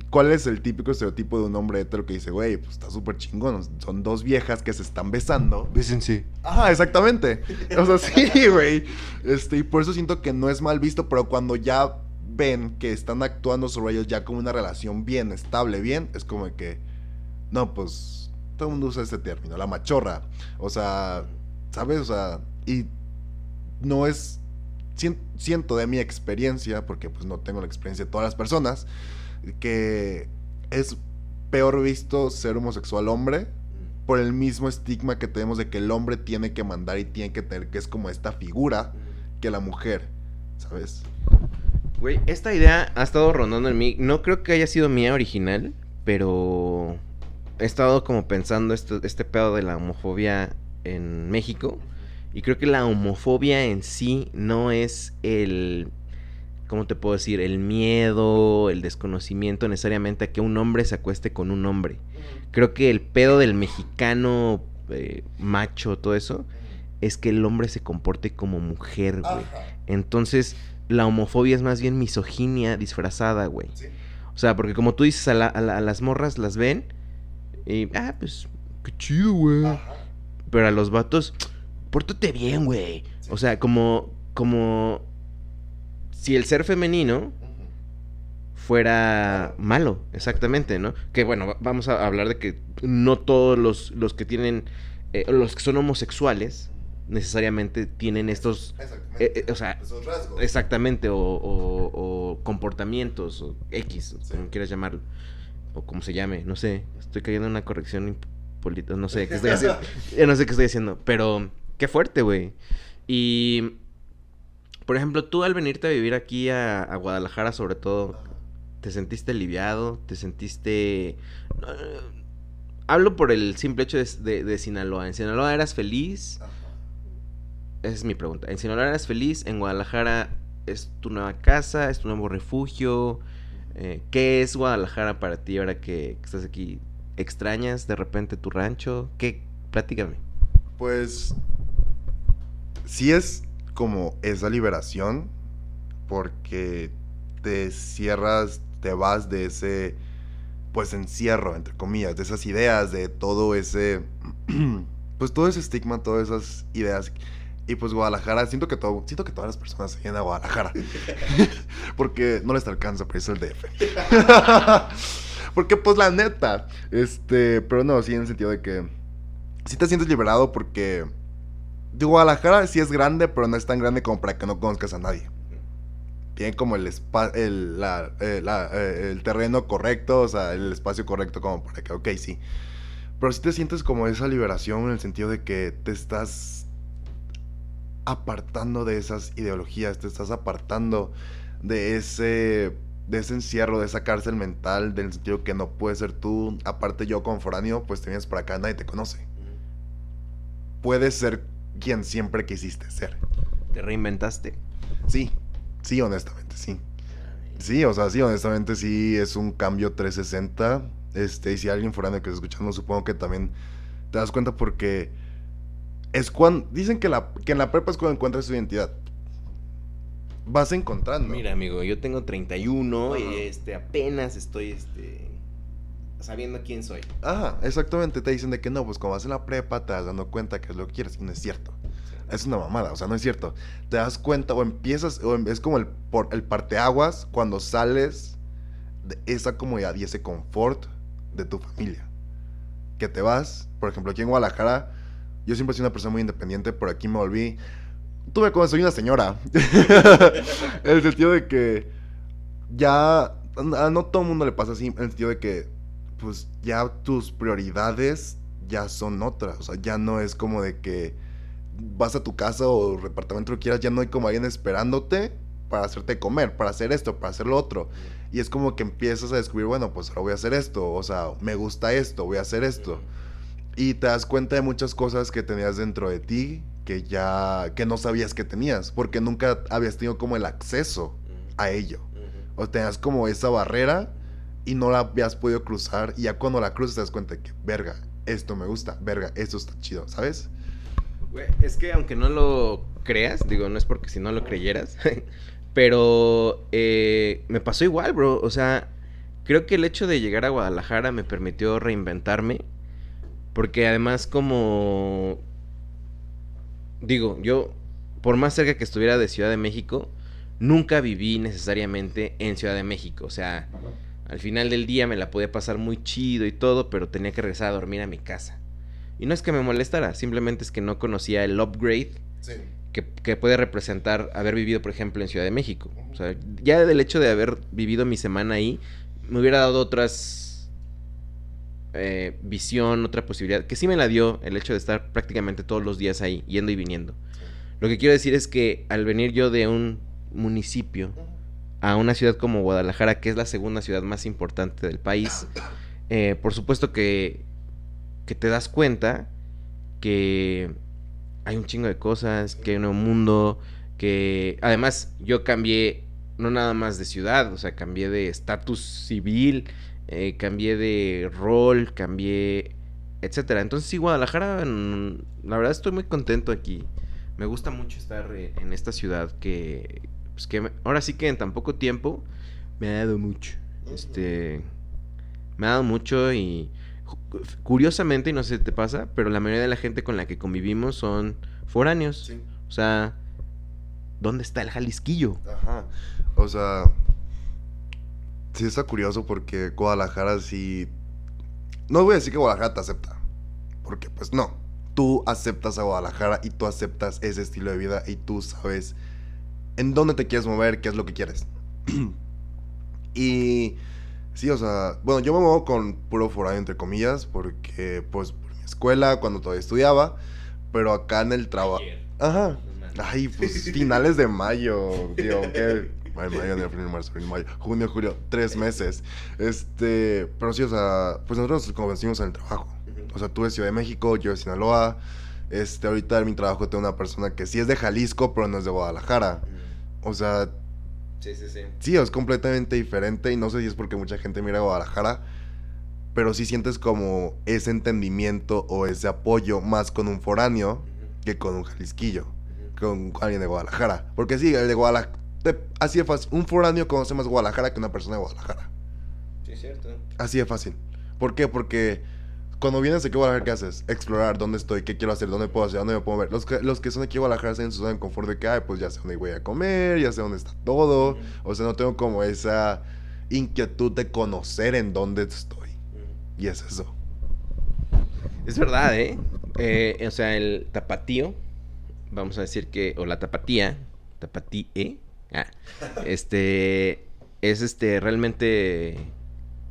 ¿cuál es el típico estereotipo de un hombre hetero que dice, güey, pues está súper chingón, son dos viejas que se están besando? Bésense. Ajá, exactamente. O sea, sí, (laughs) güey. Este, y por eso siento que no es mal visto, pero cuando ya ven que están actuando sobre ellos ya como una relación bien, estable, bien, es como que, no, pues, todo el mundo usa este término, la machorra. O sea, ¿sabes? O sea, y no es, sien- siento de mi experiencia, porque pues no tengo la experiencia de todas las personas, que es peor visto ser homosexual hombre por el mismo estigma que tenemos de que el hombre tiene que mandar y tiene que tener, que es como esta figura que la mujer, ¿sabes? Güey, esta idea ha estado rondando en mí. No creo que haya sido mía original, pero he estado como pensando esto, este pedo de la homofobia en México. Y creo que la homofobia en sí no es el, ¿cómo te puedo decir? El miedo, el desconocimiento necesariamente a que un hombre se acueste con un hombre. Creo que el pedo del mexicano eh, macho, todo eso, es que el hombre se comporte como mujer, güey. Entonces, la homofobia es más bien misoginia disfrazada, güey. Sí. O sea, porque como tú dices, a, la- a la- a las morras las ven y, ah, pues, qué chido, güey. Pero a los vatos, pórtate bien, güey. O sea, como, como si el ser femenino fuera malo, exactamente, ¿no? Que bueno, va- vamos a hablar de que no todos los, los que tienen, eh, los que son homosexuales, necesariamente tienen estos, eh, eh, o sea, Esos rasgos. exactamente, o, o- o comportamientos, o X, Sí. como quieras llamarlo, o como se llame, no sé, estoy cayendo en una corrección política, no sé qué estoy (laughs) haciendo, ya no sé qué estoy haciendo, pero qué fuerte, güey. Y, por ejemplo, tú al venirte a vivir aquí a, a Guadalajara, sobre todo, ¿te sentiste aliviado? ¿Te sentiste... hablo por el simple hecho de, de- de Sinaloa. ¿En Sinaloa eras feliz? Esa es mi pregunta. ¿En Sinaloa eras feliz? ¿En Guadalajara es tu nueva casa? ¿Es tu nuevo refugio? Eh, ¿Qué es Guadalajara para ti ahora que, estás aquí? ¿Extrañas de repente tu rancho? ¿Qué? Platícame. Pues sí es como esa liberación porque te cierras, te vas de ese pues encierro entre comillas, de esas ideas, de todo ese (clears throat) pues todo ese estigma, todas esas ideas Y pues Guadalajara, siento que todo, siento que todas las personas se vienen a Guadalajara. (laughs) (laughs) Porque no les alcanza para irse al DF. (laughs) porque pues la neta, este, pero no, sí en el sentido de que sí te sientes liberado porque de Guadalajara sí es grande, pero no es tan grande como para que no conozcas a nadie. Tiene como el, espa- el, la- eh, la- eh, el terreno correcto, o sea, el espacio correcto como para que, ok, sí. Pero sí te sientes como esa liberación en el sentido de que te estás apartando de esas ideologías, te estás apartando de ese, de ese encierro, de esa cárcel mental, del sentido que no puedes ser tú. Aparte yo como foráneo, pues te vienes para acá, nadie te conoce. Puedes ser quien siempre quisiste ser. ¿Te reinventaste? Sí, sí, honestamente, sí. Sí, o sea, sí, honestamente sí es un cambio 360. Este, y si alguien foráneo que está escuchando, supongo que también te das cuenta porque es cuando dicen que la que en la prepa es cuando encuentras tu identidad. Vas encontrando. Mira, amigo, yo tengo 31 Ajá. y este apenas estoy este sabiendo quién soy. Ajá, exactamente, te dicen de que no, pues cuando vas en la prepa te das dando cuenta que es lo que quieres y no es cierto. Es una mamada, o sea, no es cierto. Te das cuenta o empiezas, o em- es como el, por, el parteaguas cuando sales de esa comodidad y ese confort de tu familia. Que te vas, por ejemplo, aquí en Guadalajara, yo siempre he sido una persona muy independiente, por aquí me volví. Tuve como soy una señora. (laughs) en el sentido de que ya a no todo el mundo le pasa así, en el sentido de que pues ya tus prioridades ya son otras, o sea, ya no es como de que vas a tu casa o departamento que quieras, ya no hay como alguien esperándote para hacerte comer, para hacer esto, para hacer lo otro. Y es como que empiezas a descubrir, bueno, pues ahora voy a hacer esto, o sea, me gusta esto, voy a hacer esto. Y te das cuenta de muchas cosas que tenías dentro de ti que ya que no sabías que tenías, porque nunca habías tenido como el acceso a ello. O tenías como esa barrera y no la habías podido cruzar. Y ya cuando la cruzas te das cuenta de que, verga, esto me gusta, verga, esto está chido, ¿sabes? Es que aunque no lo creas, digo, no es porque si no lo creyeras, (laughs) pero eh, me pasó igual, bro. O sea, creo que el hecho de llegar a Guadalajara me permitió reinventarme, porque además como, digo, yo, por más cerca que estuviera de Ciudad de México, nunca viví necesariamente en Ciudad de México. O sea, al final del día me la podía pasar muy chido y todo, pero tenía que regresar a dormir a mi casa. Y no es que me molestara, simplemente es que no conocía el upgrade Sí. que, que puede representar haber vivido, por ejemplo, en Ciudad de México. O sea, ya del hecho de haber vivido mi semana ahí, me hubiera dado otras eh, visión, otra posibilidad, que sí me la dio el hecho de estar prácticamente todos los días ahí, yendo y viniendo. Lo que quiero decir es que al venir yo de un municipio a una ciudad como Guadalajara, que es la segunda ciudad más importante del país, (coughs) eh, por supuesto que, que te das cuenta que hay un chingo de cosas, que hay un nuevo mundo, que además yo cambié no nada más de ciudad, o sea, cambié de estatus civil, eh, cambié de rol, cambié, etcétera. Entonces sí, Guadalajara, la verdad estoy muy contento aquí. Me gusta mucho estar eh, en esta ciudad que, pues que ahora sí que en tan poco tiempo me ha dado mucho. Este, me ha dado mucho y curiosamente, y no sé si te pasa, pero la mayoría de la gente con la que convivimos son foráneos. Sí. O sea, ¿dónde está el Jalisquillo? Ajá. O sea, sí está curioso porque Guadalajara sí... No voy a decir que Guadalajara te acepta, porque pues no. Tú aceptas a Guadalajara y tú aceptas ese estilo de vida y tú sabes en dónde te quieres mover, qué es lo que quieres. (clears throat) y sí, o sea, bueno, yo me muevo con puro foráneo entre comillas porque pues por mi escuela, cuando todavía estudiaba, pero acá en el trabajo... Ajá. Ay, pues finales de mayo, (laughs) tío, ¿qué? Ay, mayo, enero, febrero, marzo, abril, mayo, junio, julio, tres meses. Este, pero sí, o sea, pues nosotros nos convencimos en el trabajo. O sea, tú de Ciudad de México, yo de Sinaloa. Este, ahorita en mi trabajo tengo una persona que sí es de Jalisco, pero no es de Guadalajara. O sea, Sí, sí, sí. sí, es completamente diferente y no sé si es porque mucha gente mira a Guadalajara, pero sí sientes como ese entendimiento o ese apoyo más con un foráneo que con un jalisquillo con alguien de Guadalajara. Porque sí, el de Guadalajara. Así de fácil. Un foráneo conoce más Guadalajara que una persona de Guadalajara. Sí, es cierto. Así de fácil. ¿Por qué? Porque cuando vienes aquí a Guadalajara, ¿qué haces? Explorar dónde estoy, qué quiero hacer, dónde puedo hacer, dónde me puedo ver. Los que, los que son aquí a Guadalajara están en su zona de confort de que, ay, pues ya sé dónde voy a comer, ya sé dónde está todo. O sea, no tengo como esa inquietud de conocer en dónde estoy. Y es eso. Es verdad, ¿eh? Eh, O sea, el tapatío, vamos a decir que, o la tapatía, tapatíe, este, es este, realmente,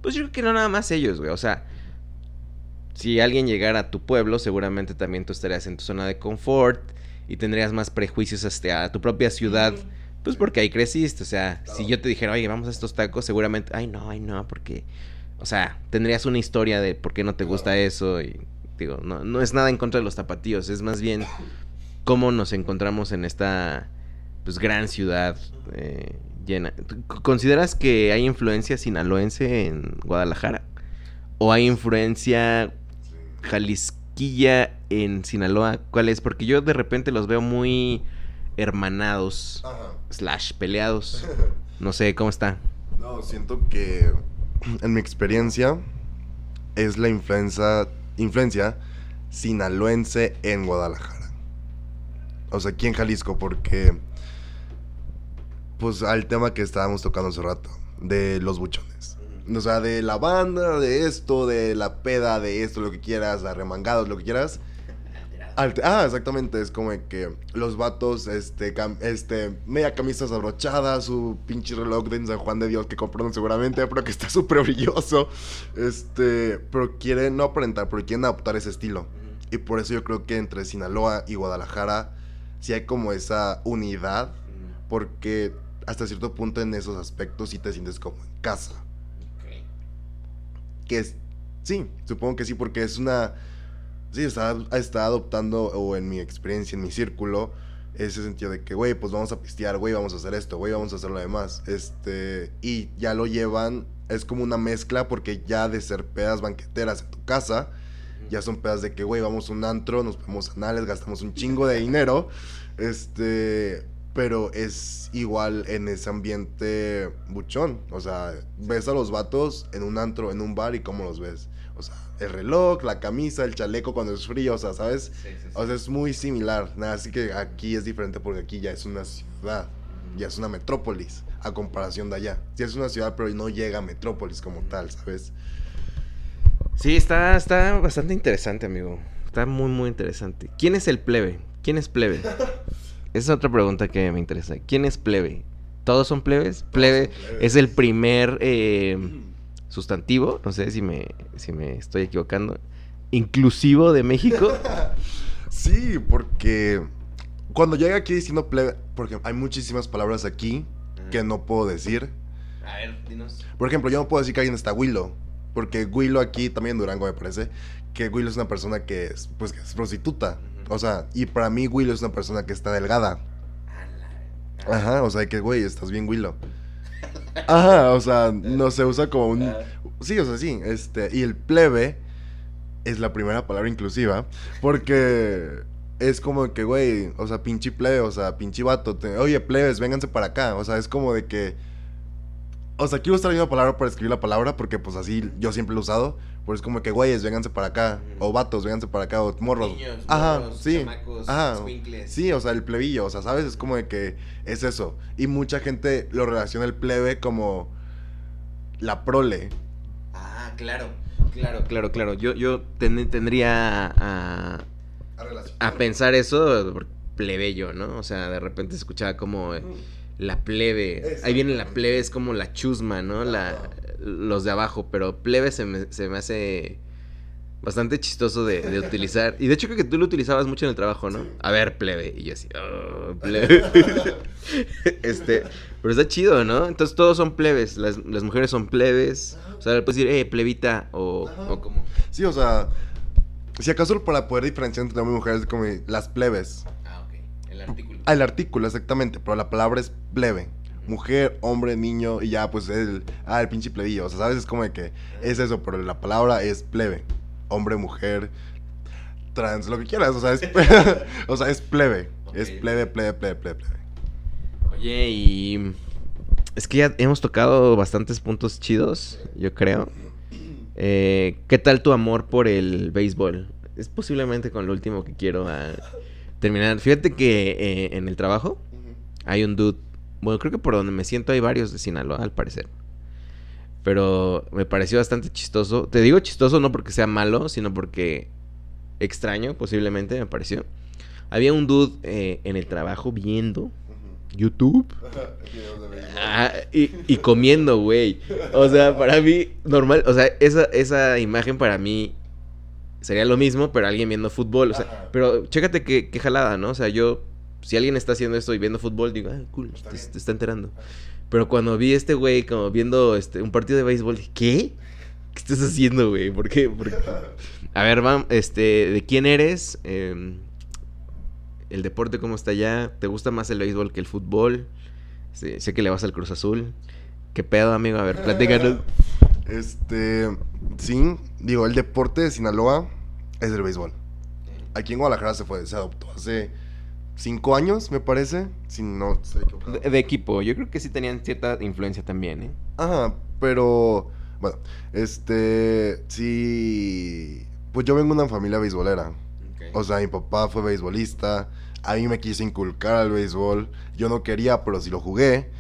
pues yo creo que no nada más ellos, güey, o sea, si alguien llegara a tu pueblo, seguramente también tú estarías en tu zona de confort y tendrías más prejuicios hasta a tu propia ciudad, pues porque ahí creciste, o sea, si yo te dijera, oye, vamos a estos tacos, seguramente, ay, no, ay, no, porque, o sea, tendrías una historia de por qué no te gusta eso y, digo, no, no es nada en contra de los tapatíos, es más bien cómo nos encontramos en esta, pues, gran ciudad eh, llena. ¿Tú ¿Consideras que hay influencia sinaloense en Guadalajara? ¿O hay influencia jalisquilla en Sinaloa? ¿Cuál es? Porque yo de repente los veo muy hermanados, slash peleados. (laughs) No sé, ¿cómo está? No, siento que en mi experiencia es la influencia, influencia sinaloense en Guadalajara. O sea, aquí en Jalisco, porque pues al tema que estábamos tocando hace rato, de los buchones. O sea, de la banda, de esto, de la peda, de esto, lo que quieras, arremangados, lo que quieras. Ah, exactamente, es como que los vatos, este, este, media camisa abrochada, su pinche reloj de San Juan de Dios que compraron seguramente, pero que está (laughs) súper brilloso, este, pero quieren, no aparentar, pero quieren adoptar ese estilo. Y por eso yo creo que entre Sinaloa y Guadalajara sí hay como esa unidad, porque hasta cierto punto en esos aspectos sí te sientes como en casa. Que es, sí, supongo que sí, porque es una, sí, está, está adoptando, o en mi experiencia, en mi círculo, ese sentido de que, güey, pues vamos a pistear, güey, vamos a hacer esto, güey, vamos a hacer lo demás. Este, y ya lo llevan, es como una mezcla, porque ya de ser pedas banqueteras en tu casa, ya son pedas de que, güey, vamos a un antro, nos vemos anales, gastamos un chingo de (laughs) dinero. Este, pero es igual en ese ambiente buchón. O sea, ves a los vatos en un antro, en un bar y cómo los ves. O sea, el reloj, la camisa, el chaleco cuando es frío, o sea, ¿sabes? O sea, es muy similar. Nada, así que aquí es diferente porque aquí ya es una ciudad, ya es una metrópolis, a comparación de allá. Sí es una ciudad, pero no llega a metrópolis como tal, ¿sabes? Sí, está, está bastante interesante, amigo. Está muy, muy interesante. ¿Quién es el plebe? ¿Quién es plebe? (laughs) Esa es otra pregunta que me interesa. ¿Quién es plebe? ¿Todos son plebes? Plebe es el primer eh, (clears throat) sustantivo, no sé si me, si me estoy equivocando, inclusivo de México. (laughs) Sí, porque cuando llega aquí diciendo plebe, porque hay muchísimas palabras aquí que no puedo decir. A ver, dinos. Por ejemplo, yo no puedo decir que alguien está Willow, porque Willow aquí, también en Durango me parece, que Willow es una persona que es, pues, que es prostituta. O sea, y para mí Willow es una persona que está delgada. Ajá, o sea, que güey, estás bien Willow. Ajá, o sea, no se usa como un... Sí, o sea, sí, este, y el plebe es la primera palabra inclusiva, porque es como que, güey, o sea, pinche plebe, o sea, pinche vato, oye, plebes, vénganse para acá, o sea, es como de que... O sea, quiero usar la misma palabra para escribir la palabra, porque pues así yo siempre lo he usado, pero es como que, güeyes, vénganse para acá, o vatos, vénganse para acá, o morros. Niños, Ajá, morros, sí. chamacos, Ajá. Sí, o sea, el plebillo, o sea, ¿sabes? Es como de que es eso. Y mucha gente lo relaciona el plebe como la prole. Ah, claro. Claro, claro, claro. Yo, yo ten- tendría a, a pensar eso por plebeyo, ¿no? O sea, de repente escuchaba como eh, la plebe. Ahí viene la plebe, es como la chusma, ¿no? La, los de abajo, pero plebe se me, se me hace bastante chistoso de, de utilizar. Y de hecho creo que tú lo utilizabas mucho en el trabajo, ¿no? A ver, plebe. Y yo así, "Oh, (laughs) plebe. (laughs) este, pero está chido, ¿no? Entonces todos son plebes. Las, las mujeres son plebes. O sea, le puedes decir, eh, plebita o, o como... Sí, o sea, si acaso para poder diferenciar entre hombres y mujeres es como las plebes. Ah. El artículo. Ah, el artículo, exactamente, pero la palabra es plebe. Mujer, hombre, niño, y ya, pues el. Ah, el pinche plebillo. O sea, ¿sabes? Es como de que es eso, pero la palabra es plebe. Hombre, mujer, trans, lo que quieras. O sea, es, (laughs) o sea, es plebe. Es plebe, plebe, plebe, plebe, plebe. Oye, y es que ya hemos tocado bastantes puntos chidos, yo creo. Eh, ¿Qué tal tu amor por el béisbol? Es posiblemente con lo último que quiero ah, terminar. Fíjate que eh, en el trabajo hay un dude. Bueno, creo que por donde me siento hay varios de Sinaloa, al parecer. Pero me pareció bastante chistoso. Te digo chistoso no porque sea malo, sino porque extraño, posiblemente, me pareció. Había un dude eh, en el trabajo viendo YouTube (laughs) ah, y, y comiendo, güey. O sea, para mí, normal. O sea, esa, esa imagen para mí sería lo mismo, pero alguien viendo fútbol. O sea, Ajá. pero chécate qué, qué jalada, ¿no? O sea, yo, si alguien está haciendo esto y viendo fútbol, digo, ah, cool, Está te, te está enterando. Pero cuando vi a este güey como viendo este, un partido de béisbol, dije, ¿qué? ¿Qué estás haciendo, güey? ¿Por qué? ¿Por qué? A ver, vam- este, ¿de quién eres? Eh, el deporte, ¿cómo está allá? ¿Te gusta más el béisbol que el fútbol? Sí, sé que le vas al Cruz Azul. ¿Qué pedo, amigo? A ver, platícanos. (laughs) Este, sí, digo, el deporte de Sinaloa es el béisbol. Aquí en Guadalajara se fue, se adoptó hace cinco años, me parece, si no estoy equivocado. De, de equipo, yo creo que sí tenían cierta influencia también, ¿eh? Ajá, pero bueno, este, sí, pues yo vengo de una familia beisbolera. O sea, mi papá fue beisbolista, a mí me quiso inculcar al béisbol, yo no quería, pero sí lo jugué.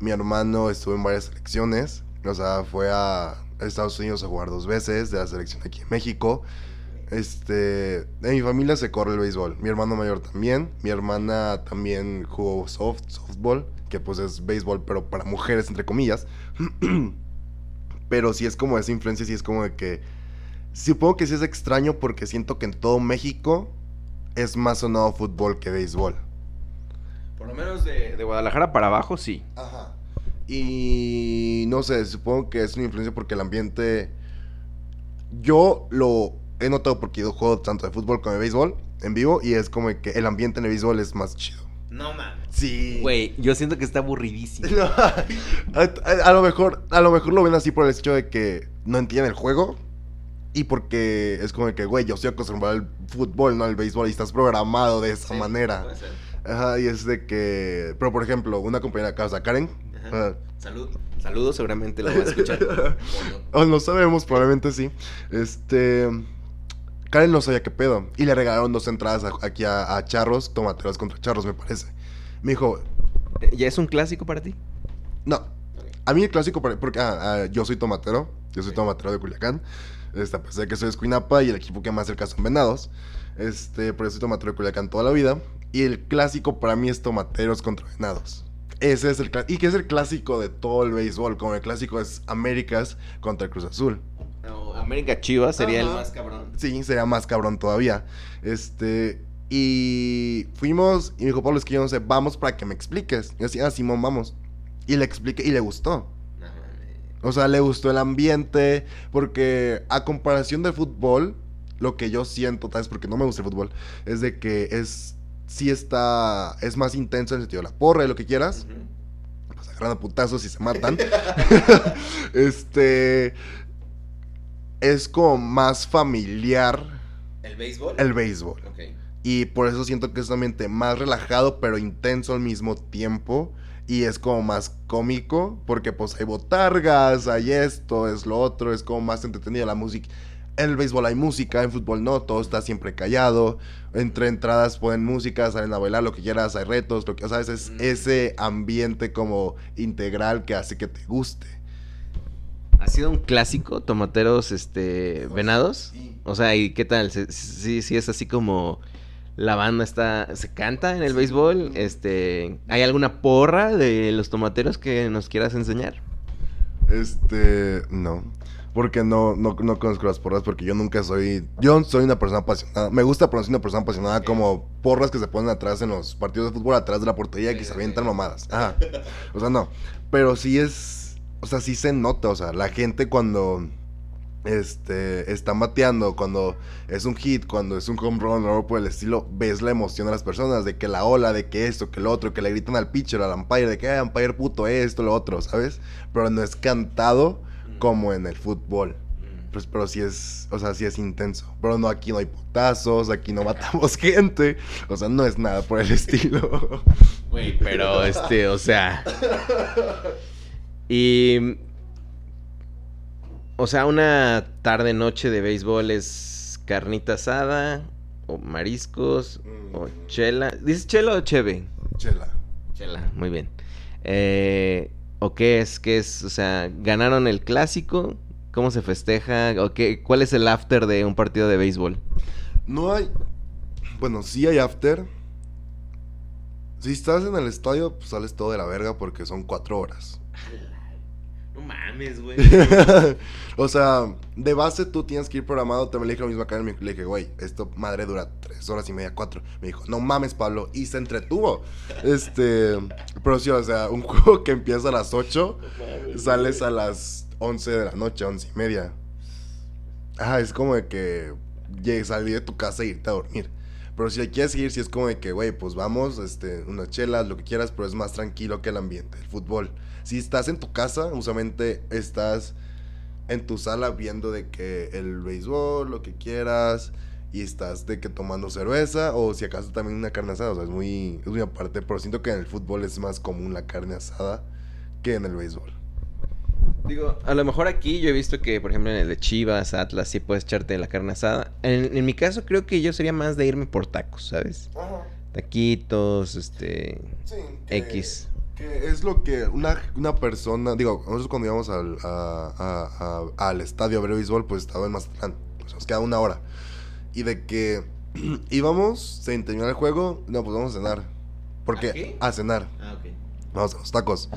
Mi hermano estuvo en varias selecciones, o sea, fue a Estados Unidos a jugar dos veces de la selección aquí en México. Este, en mi familia se corre el béisbol. Mi hermano mayor también. Mi hermana también jugó soft, softball, que pues es béisbol, pero para mujeres, entre comillas. (clears throat) pero sí es como esa influencia, sí es como de que. Supongo que sí es extraño porque siento que en todo México es más sonado fútbol que béisbol. Por lo menos de, de Guadalajara para abajo, sí. Ajá. Y no sé, supongo que es una influencia porque el ambiente. Yo lo he notado porque yo juego tanto de fútbol como de béisbol en vivo y es como que el ambiente en el béisbol es más chido. No mames. Sí. Güey, yo siento que está aburridísimo. No, (laughs) a, a- a lo mejor, a lo mejor lo ven así por el hecho de que no entienden el juego y porque es como que, güey, yo estoy acostumbrado al fútbol, no al béisbol y estás programado de esa manera. Ajá, y es de que, pero por ejemplo, una compañera de casa, Karen, Ajá. Salud. Saludos, seguramente lo va a escuchar. (laughs) ¿O no? Sabemos, probablemente sí. Este. Karen no sabía qué pedo. Y le regalaron dos entradas a- aquí a, a Charros, tomateros contra Charros, me parece. Me dijo, Eh, ¿Ya es un clásico para ti? no. A mí el clásico, para- porque ah, ah, yo soy tomatero. Yo soy tomatero de Culiacán. Este, a pesar de que soy de Escuinapa y el equipo que más cerca son Venados. Este, pero yo soy tomatero de Culiacán toda la vida. Y el clásico para mí es tomateros contra Venados. Ese es el clásico. Y que es el clásico de todo el béisbol. Como el clásico es Américas contra el Cruz Azul. No, América Chivas sería el más cabrón. Sí, sería más cabrón todavía. Este. Y fuimos. Y me dijo, Pablo, es que yo no sé, vamos para que me expliques. Y yo así, ah, Simón, vamos. Y le expliqué y le gustó. O sea, le gustó el ambiente. Porque a comparación del fútbol, lo que yo siento, tal vez porque no me gusta el fútbol, es de que es. Sí está. Es más intenso en el sentido de la porra y lo que quieras. Pues agarran a putazos y se matan. (laughs) (laughs) este. Es como más familiar ¿El béisbol? el béisbol. Y por eso siento que es un ambiente más relajado, pero intenso al mismo tiempo. Y es como más cómico, porque pues hay botargas, hay esto, es lo otro, es como más entretenida la música. En el béisbol hay música, en fútbol no, todo está siempre callado. Entre entradas ponen música, salen a bailar lo que quieras, hay retos, lo que, ¿sabes? Es Mm. ese ambiente como integral que hace que te guste. ¿Ha sido un clásico, tomateros, este, venados? Sí. O sea, ¿y qué tal? ¿Se- Sí, sí es así como la banda está, se canta en el béisbol. Este, ¿hay alguna porra de los tomateros que nos quieras enseñar? Este, no. Porque no, no, no conozco las porras, porque yo nunca soy. Yo soy una persona apasionada. Me gusta, pero soy una persona apasionada como porras que se ponen atrás en los partidos de fútbol, atrás de la portería, que se avientan mamadas. Ajá. (laughs) O sea, no. Pero sí es. O sea, sí se nota. O sea, la gente cuando. Este. Está mateando, cuando es un hit, cuando es un home run o algo por el estilo, ves la emoción de las personas, de que la ola, de que esto, que lo otro, que le gritan al pitcher, al umpire, de que, "Ay, umpire puto, esto, lo otro, ¿sabes? Pero no es cantado como en el fútbol. Pues, pero sí es, o sea, sí es intenso. Pero no, aquí no hay putazos, aquí no matamos (laughs) gente. O sea, no es nada por el estilo. (laughs) Güey, pero este, o sea. Y. o sea, una tarde, noche de béisbol es carnita asada, o mariscos, o Mm. chela. ¿Dices chela o cheve? Chela. Chela, muy bien. Eh, ¿O qué es? ¿Qué es? O sea, ¿ganaron el clásico? ¿Cómo se festeja? ¿O qué, ¿Cuál es el after de un partido de béisbol? No hay. Bueno, sí hay after. Si estás en el estadio, pues sales todo de la verga porque son cuatro horas. No mames, güey. (laughs) o sea, de base tú tienes que ir programado. Te me le dije lo mismo acá en mi le dije, güey, esto madre dura tres horas y media, cuatro. Me dijo, no mames, Pablo. Y se entretuvo. (laughs) Este. Pero sí, o sea, un (laughs) juego que empieza a las 8, sales a las 11 de la noche, once y media. Ajá, es como de que llegues, salir de tu casa e irte a dormir. Pero si le quieres seguir, si es como de que, güey, pues vamos, este, unas chelas, lo que quieras, pero es más tranquilo que el ambiente, el fútbol. Si estás en tu casa, usualmente estás en tu sala viendo de que el béisbol, lo que quieras, y estás de que tomando cerveza, o si acaso también una carne asada, o sea, es muy, es muy aparte, pero siento que en el fútbol es más común la carne asada que en el béisbol. Digo, a lo mejor aquí yo he visto que, por ejemplo, en el de Chivas, Atlas, sí puedes echarte la carne asada. En, en mi caso, creo que yo sería más de irme por tacos, ¿sabes? Taquitos, este. Sí, X. Es lo que una, una persona, digo, nosotros cuando íbamos al, a- a- a- al estadio a ver béisbol, pues estaba en Mazatlán, pues nos queda una hora. Y de que (clears throat) íbamos, se terminó el juego, no, pues vamos a cenar. ¿Por ¿A qué? A cenar, Ah, ok. vamos a los tacos.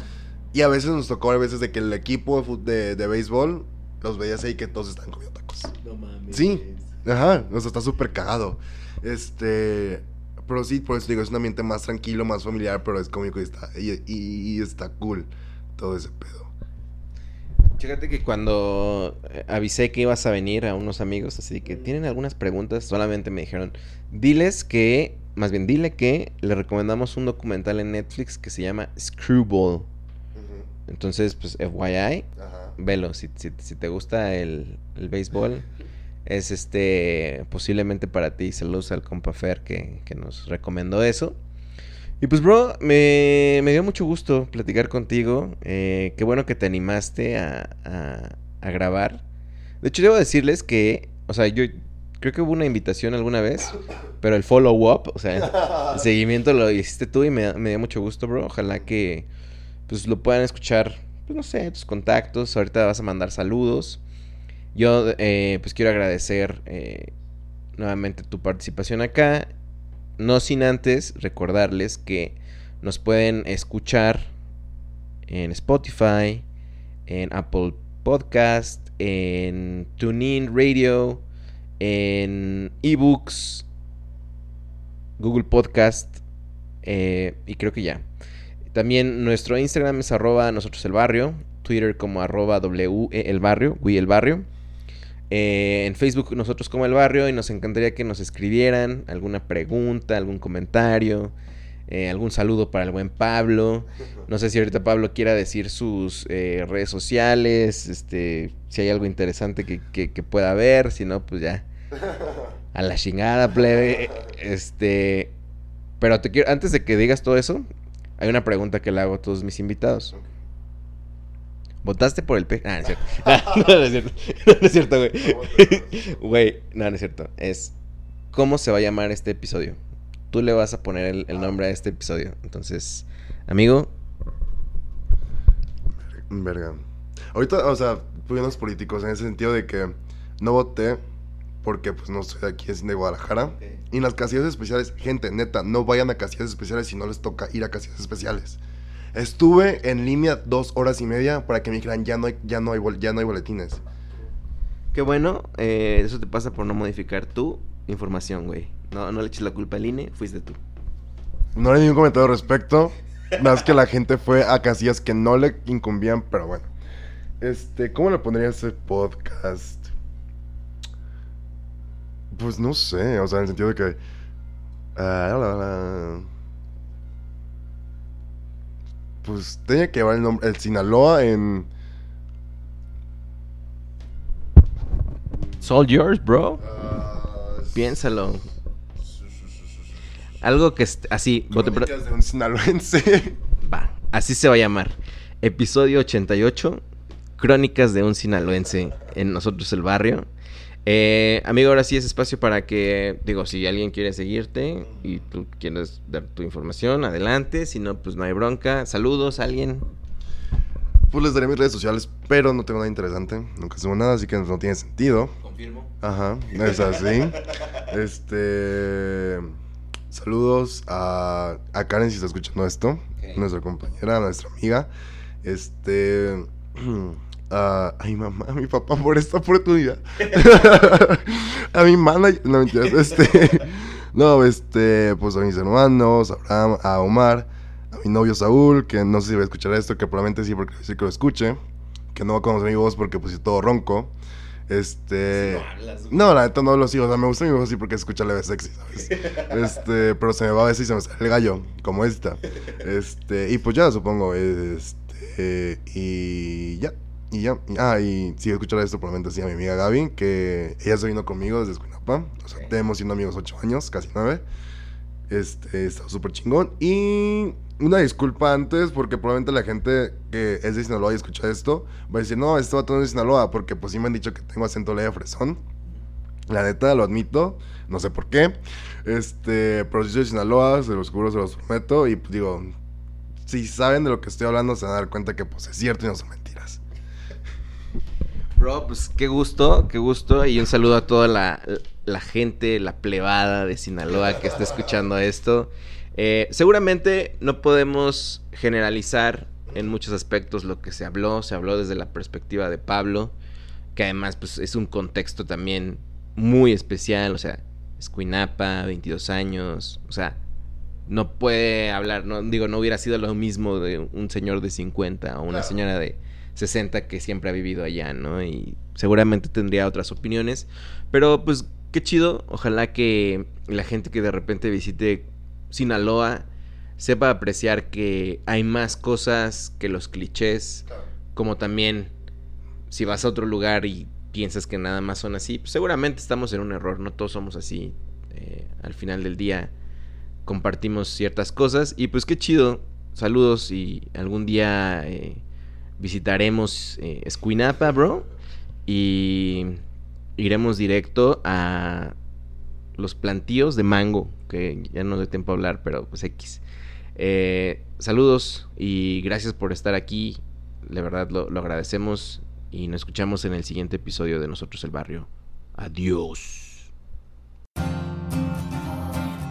Y a veces nos tocó a veces de que el equipo de, de, de béisbol los veías ahí que todos están comiendo tacos. No mames. Sí. Ajá, sea, está súper cagado. Este. Pero sí, por eso digo, es un ambiente más tranquilo, más familiar, pero es cómico y está, y, y- y está cool todo ese pedo. Fíjate que cuando eh, avisé que ibas a venir a unos amigos, así que tienen algunas preguntas, solamente me dijeron, diles que, más bien dile que le recomendamos un documental en Netflix que se llama Screwball. Entonces, pues FYI, Ajá. velo, si, si- si te gusta el, el béisbol, es este posiblemente para ti. Saludos al compa Fer que, que nos recomendó eso. Y pues, bro, me, me dio mucho gusto platicar contigo. eh, qué bueno que te animaste a, a- a grabar. De hecho, debo decirles que, o sea, yo creo que hubo una invitación alguna vez, pero el follow-up, o sea, el (laughs) seguimiento lo hiciste tú y me, me dio mucho gusto, bro. Ojalá que pues lo puedan escuchar, pues no sé, tus contactos. Ahorita vas a mandar saludos. Yo eh, pues quiero agradecer eh, nuevamente tu participación acá. No sin antes recordarles que nos pueden escuchar en Spotify, en Apple Podcast, en TuneIn Radio, en eBooks, Google Podcast eh, y creo que ya. También nuestro Instagram es arroba nosotros el barrio, Twitter como arroba W E el barrio, Wii el barrio. Eh, en Facebook nosotros como el barrio y nos encantaría que nos escribieran alguna pregunta, algún comentario, eh, algún saludo para el buen Pablo. No sé si ahorita Pablo quiera decir sus eh, redes sociales, este, si hay algo interesante que, que- que pueda ver, si no, pues ya. (laughs) A la chingada, plebe. Este. Pero te quiero, antes de que digas todo eso, hay una pregunta que le hago a todos mis invitados. ¿Votaste por el P? Ah, no es cierto. (laughs) (laughs) no, no es cierto. (laughs) No, es cierto, güey. Güey, no, no es cierto. Es cómo se va a llamar este episodio. Tú le vas a poner el, el nombre a este episodio. Entonces, amigo, Verga. Ahorita, o sea, fuimos políticos en ese sentido de que no voté porque pues no soy de aquí, es de Guadalajara. Y en las casillas especiales, gente, neta, no vayan a casillas especiales si no les toca ir a casillas especiales. Estuve en línea dos horas y media para que me dijeran ya no hay, ya no hay, ya no hay boletines. qué bueno. eh, eso te pasa por no modificar tu información, güey. No, no le eches la culpa al INE, fuiste tú. No hay ningún comentario al respecto. Más que la gente fue a casillas que no le incumbían, pero bueno. Este, ¿cómo le pondría ese podcast? Pues no sé, o sea, en el sentido de que. ah, la, la, la. Pues tenía que llevar el nombre. El Sinaloa en. It's all yours, bro. ah, Piénsalo. Algo que así, Crónicas de un sinaloense. va, así se va a llamar. Episodio 88, Crónicas de un sinaloense en Nosotros el Barrio. Eh, amigo, ahora sí es espacio para que, digo, si alguien quiere seguirte y tú quieres dar tu información, adelante. Si no, pues no hay bronca. Saludos, alguien. Pues les daré mis redes sociales, pero no tengo nada interesante. Nunca subo nada, así que no tiene sentido. Confirmo. Ajá, es así. (laughs) este. Saludos a, a Karen si está escuchando esto. Nuestra compañera, nuestra amiga. Este. (clears throat) a a mi mamá, a mi papá por esta oportunidad. (laughs) a mi manager. No, mentiras. Este. (laughs) No, este. Pues a mis hermanos, a Abraham, a Omar, a mi novio Saúl, que no sé si va a escuchar esto, que probablemente sí, porque sí que lo escuche. Que no va a conocer mi voz porque pues es todo ronco. Este. No, la neta no lo sigo. O sea, me gusta mi voz así porque escucha leve sexy, ¿sabes? (laughs) Este, pero se me va a veces y se me sale el gallo, como esta. Este, y pues ya, supongo. Este, y ya. Y ya. ah, y si escuchar esto, probablemente sí a mi amiga Gaby, que ella se vino conmigo desde Escuinapa. O sea, Ok. tenemos siendo amigos ocho años, casi nueve. Este, está súper chingón. Y una disculpa antes, porque probablemente la gente que es de Sinaloa y escucha esto, va a decir, no, este vato no es de Sinaloa, porque pues sí me han dicho que tengo acento leve fresón. La neta, lo admito, no sé por qué. Este, pero soy de Sinaloa, se los juro, se los prometo. Y pues digo, si saben de lo que estoy hablando, se van a dar cuenta que pues es cierto y no son mentiras. Bro, pues qué gusto, qué gusto. Y un saludo a toda la, la gente, la plebada de Sinaloa que está escuchando esto. Eh, seguramente no podemos generalizar en muchos aspectos lo que se habló. Se habló desde la perspectiva de Pablo, que además pues, es un contexto también muy especial. O sea, Escuinapa, 22 años. O sea, no puede hablar, no, digo, no hubiera sido lo mismo de un señor de 50 o una Claro. señora de 60 que siempre ha vivido allá, ¿no? Y seguramente tendría otras opiniones. Pero pues qué chido. Ojalá que la gente que de repente visite Sinaloa sepa apreciar que hay más cosas que los clichés. Como también si vas a otro lugar y piensas que nada más son así, pues seguramente estamos en un error. No todos somos así. Eh, al final del día compartimos ciertas cosas. Y pues qué chido. Saludos y algún día eh, visitaremos eh, bro. Y iremos directo a los plantíos de mango, que ya no de tiempo a hablar, pero pues X. Eh, saludos y gracias por estar aquí. De verdad lo, lo agradecemos y nos escuchamos en el siguiente episodio de Nosotros el Barrio. Adiós.